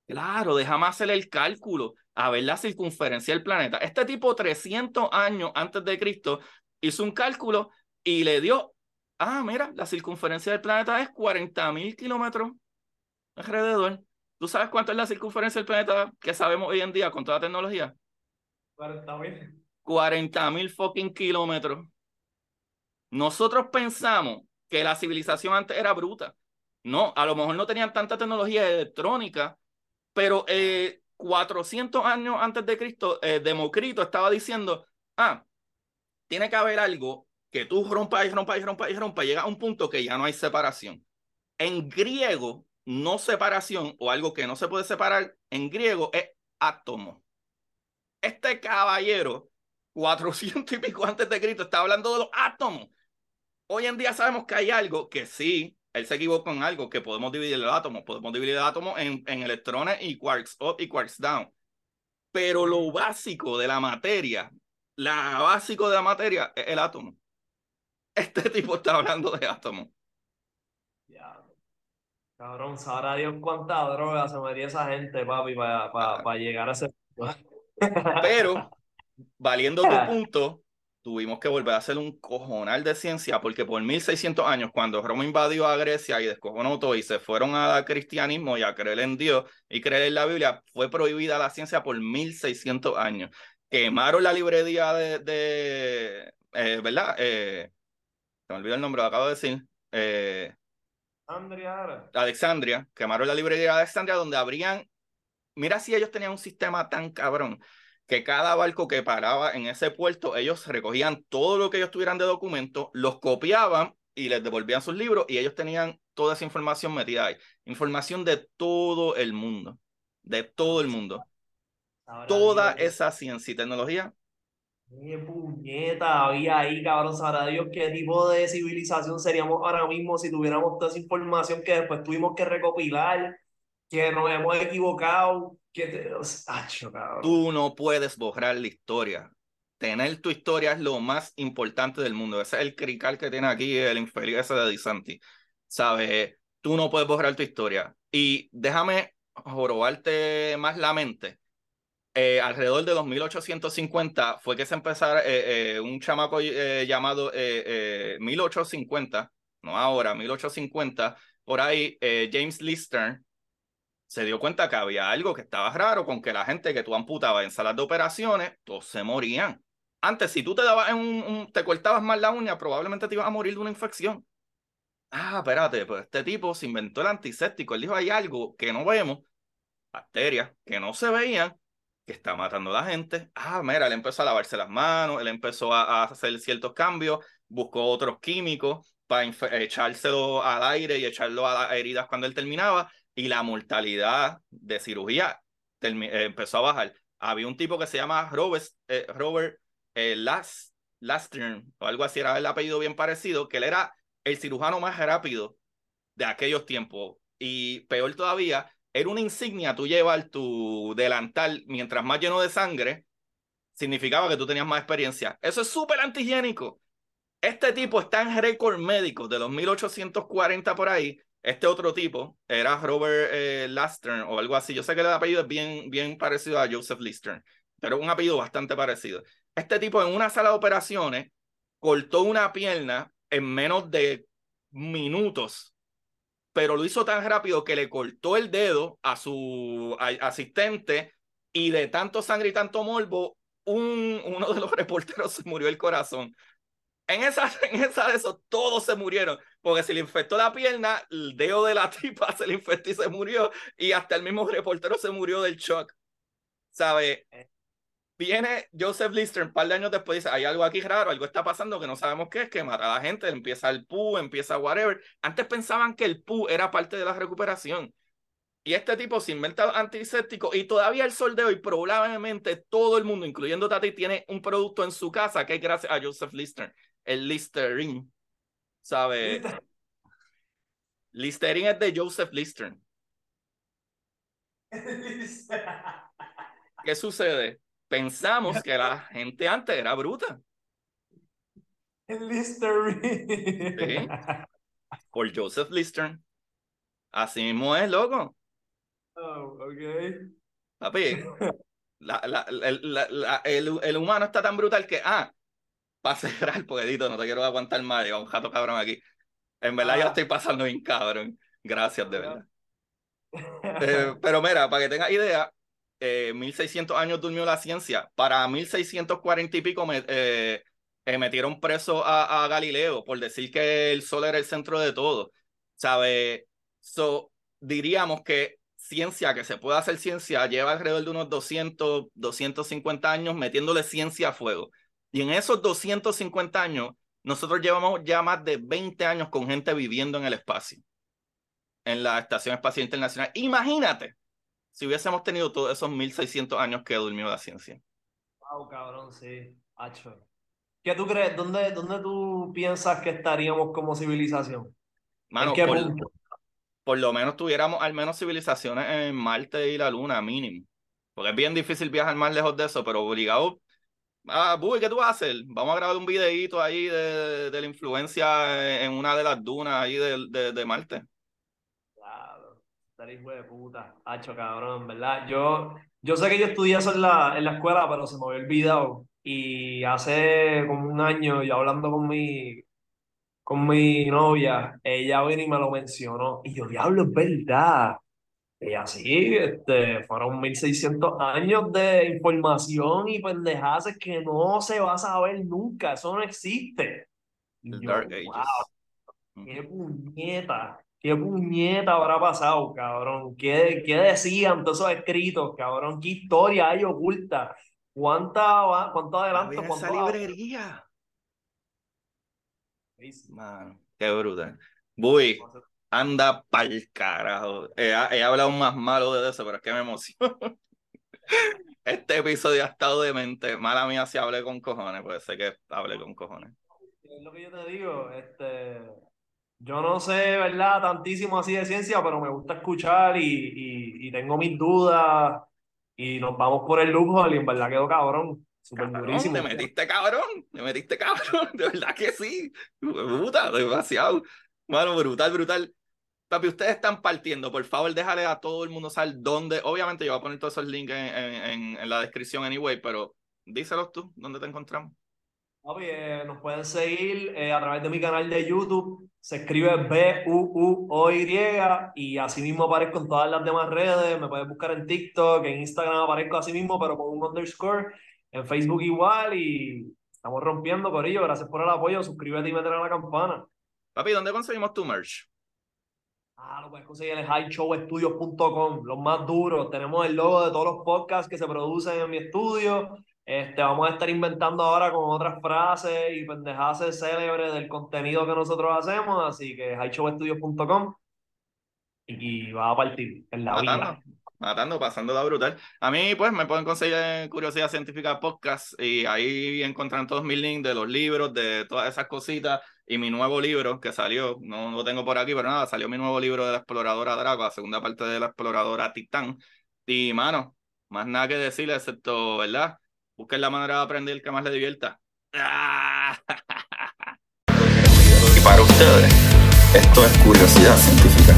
Claro, déjame hacer el cálculo, a ver la circunferencia del planeta. Este tipo, 300 años antes de Cristo, hizo un cálculo y le dio, ah, mira, la circunferencia del planeta es 40 mil kilómetros alrededor. ¿Tú sabes cuánto es la circunferencia del planeta que sabemos hoy en día con toda la tecnología? 40 mil. 40 mil fucking kilómetros. Nosotros pensamos que la civilización antes era bruta. No, a lo mejor no tenían tanta tecnología electrónica, pero 400 eh, años antes de Cristo, eh, Democrito estaba diciendo, ah, tiene que haber algo que tú rompas y rompas y rompas y rompas, llega a un punto que ya no hay separación. En griego, no separación o algo que no se puede separar, en griego es átomo. Este caballero, 400 y pico antes de Cristo, está hablando de los átomos. Hoy en día sabemos que hay algo que sí, él se equivocó en algo, que podemos dividir el átomo, podemos dividir el átomo en, en electrones y quarks up y quarks down. Pero lo básico de la materia, la básico de la materia es el átomo. Este tipo está hablando de átomos. Ya. Cabrón, sabrá Dios cuánta droga se metía esa gente, papi, para, para, para llegar a ese punto. Pero, valiendo tu punto, tuvimos que volver a hacer un cojonal de ciencia porque por 1600 años, cuando Roma invadió a Grecia y descojonó todo y se fueron al cristianismo y a creer en Dios y creer en la Biblia, fue prohibida la ciencia por 1600 años. Quemaron la librería de, de eh, ¿verdad? Eh, se me olvidó el nombre, lo acabo de decir. Eh, Andrea. Alexandria, quemaron la librería de Alexandria donde habrían, mira si ellos tenían un sistema tan cabrón que cada barco que paraba en ese puerto, ellos recogían todo lo que ellos tuvieran de documentos, los copiaban y les devolvían sus libros y ellos tenían toda esa información metida ahí. Información de todo el mundo, de todo el mundo. Ahora Toda esa ciencia y tecnología qué puñeta había ahí, cabrón, sabrá Dios qué tipo de civilización seríamos ahora mismo si tuviéramos toda esa información que después tuvimos que recopilar, que nos hemos equivocado, que te... Acho, tú no puedes borrar la historia. Tener tu historia es lo más importante del mundo. Ese es el crical que tiene aquí el infeliz ese de Disanti. ¿Sabes? Tú no puedes borrar tu historia. Y déjame jorobarte más la mente. Eh, alrededor de los 1850 fue que se empezara eh, eh, un chamaco eh, llamado eh, 1850, no ahora, 1850, por ahí, James Lister se dio cuenta que había algo que estaba raro con que la gente que tú amputabas en salas de operaciones, todos se morían. Antes, si tú te dabas en un, te cortabas mal la uña, probablemente te ibas a morir de una infección. Ah, espérate, pues este tipo se inventó el antiséptico. Él dijo, hay algo que no vemos, bacterias que no se veían, que está matando a la gente. Ah, mira, él empezó a lavarse las manos, él empezó a, a hacer ciertos cambios, buscó otros químicos para echárselo al aire y echarlo a las heridas cuando él terminaba y la mortalidad de cirugía eh, empezó a bajar. Había un tipo que se llama Robert, eh, Robert eh, Last, Lastern, o algo así, era el apellido bien parecido, que él era el cirujano más rápido de aquellos tiempos. Y peor todavía, era una insignia tú llevar tu delantal mientras más lleno de sangre, significaba que tú tenías más experiencia. Eso es súper antihigiénico. Este tipo está en récord médico de los 1840 por ahí. Este otro tipo era Robert eh, Lastern o algo así. Yo sé que el apellido es bien, bien parecido a Joseph Listern, pero un apellido bastante parecido. Este tipo en una sala de operaciones cortó una pierna en menos de minutos, pero lo hizo tan rápido que le cortó el dedo a su asistente y de tanto sangre y tanto morbo, un, uno de los reporteros se murió el corazón. En esa, en esa de esos, todos se murieron, porque se le infectó la pierna, el dedo de la tipa se le infectó y se murió, y hasta el mismo reportero se murió del shock. ¿Sabe? Viene Joseph Lister un par de años después dice, hay algo aquí raro, algo está pasando que no sabemos qué es, que mata a la gente, empieza el PU, empieza whatever. Antes pensaban que el PU era parte de la recuperación. Y este tipo se inventa antiséptico y todavía el sol de hoy, probablemente todo el mundo, incluyendo Tati, tiene un producto en su casa que es gracias a Joseph Lister, el Listerine. ¿Sabe? Listerine es de Joseph Lister. ¿Qué sucede? Pensamos que la gente antes era bruta. El Listerine. Sí. Por Joseph Lister. Así mismo es, loco. Oh, ok. Papi, la, la, la, el, el, humano está tan brutal que, ah, para cerrar, poquitito, no te quiero aguantar más, lleva un jato cabrón aquí. En verdad, ah. yo estoy pasando bien cabrón. Gracias, de verdad. eh, pero mira, para que tengas idea, eh, 1600 años durmió la ciencia. Para 1640 y pico me, eh, eh, metieron preso a, a, Galileo por decir que el sol era el centro de todo. ¿Sabe? So, diríamos que ciencia, que se puede hacer ciencia, lleva alrededor de unos 200, 250 años metiéndole ciencia a fuego. Y en esos 250 años nosotros llevamos ya más de 20 años con gente viviendo en el espacio, en la Estación Espacial Internacional. Imagínate si hubiésemos tenido todos esos 1600 años que durmió la ciencia. Wow, cabrón, sí. Hacho. ¿Qué tú crees? ¿Dónde, ¿Dónde tú piensas que estaríamos como civilización? Mano, ¿En qué por, punto? por lo menos tuviéramos al menos civilizaciones en Marte y la Luna, mínimo. Porque es bien difícil viajar más lejos de eso, pero obligado. Ah, Buy, ¿qué tú vas a hacer? Vamos a grabar un videíto ahí de, de la influencia en una de las dunas ahí de, de, de Marte. Claro, estar hijo de puta. Hacho, cabrón, ¿verdad? Yo, yo sé que yo estudié eso en la, en la escuela, pero se me había olvidado. Y hace como un año, yo hablando con mi, con mi novia, ella vino y me lo mencionó. Y yo, diablo, es verdad. Y así, este, fueron 1600 años de información y pendejadas que no se va a saber nunca. Eso no existe. Y yo, wow, Ages. qué puñeta, qué puñeta habrá pasado, cabrón. ¿Qué, qué decían todos esos escritos, cabrón? ¿Qué historia hay oculta? ¿Cuánta, cuánto adelanto? ¿Cuánto esa librería. Mano, qué brutal. Buy, anda pa'l carajo. He, he hablado más malo de eso, pero es que me emociono. Este episodio ha estado demente. Mala mía si hablé con cojones, puede ser que hable con cojones. Es lo que yo te digo, este, yo no sé, ¿verdad? Tantísimo así de ciencia, pero me gusta escuchar y, y, y tengo mis dudas y nos vamos por el lujo y en verdad quedó cabrón, súper Cabrón, durísimo. te metiste cabrón, te metiste cabrón, de verdad que sí. Puta, demasiado. Mano, brutal, brutal. Papi, ustedes están partiendo, por favor, déjale a todo el mundo saber dónde. Obviamente, yo voy a poner todos esos links en, en, en, en la descripción, anyway, pero díselos tú, ¿dónde te encontramos? Papi, eh, nos pueden seguir eh, a través de mi canal de YouTube. Se escribe B-U-U-O-Y y así mismo aparezco en todas las demás redes. Me puedes buscar en TikTok, en Instagram aparezco así mismo, pero con un underscore. En Facebook igual y estamos rompiendo, Corillo. Gracias por el apoyo. Suscríbete y métele a la campana. Papi, ¿dónde conseguimos tu merch? Ah, lo puedes conseguir en highshowstudios.com, los más duros. Tenemos el logo de todos los podcasts que se producen en mi estudio. Este, vamos a estar inventando ahora con otras frases y pendejadas célebres del contenido que nosotros hacemos. Así que highshowstudios.com y, va a partir en la Matando, vida. matando, brutal. A mí, pues, me pueden conseguir en Curiosidad Científica Podcast y ahí encuentran todos mis links de los libros, de todas esas cositas y mi nuevo libro que salió, no lo tengo por aquí, pero nada, salió mi nuevo libro de la exploradora Draco, la segunda parte de la exploradora Titán. Y, mano, más nada que decirle, excepto, ¿verdad? Busquen la manera de aprender que más les divierta. Y para ustedes, esto es curiosidad científica.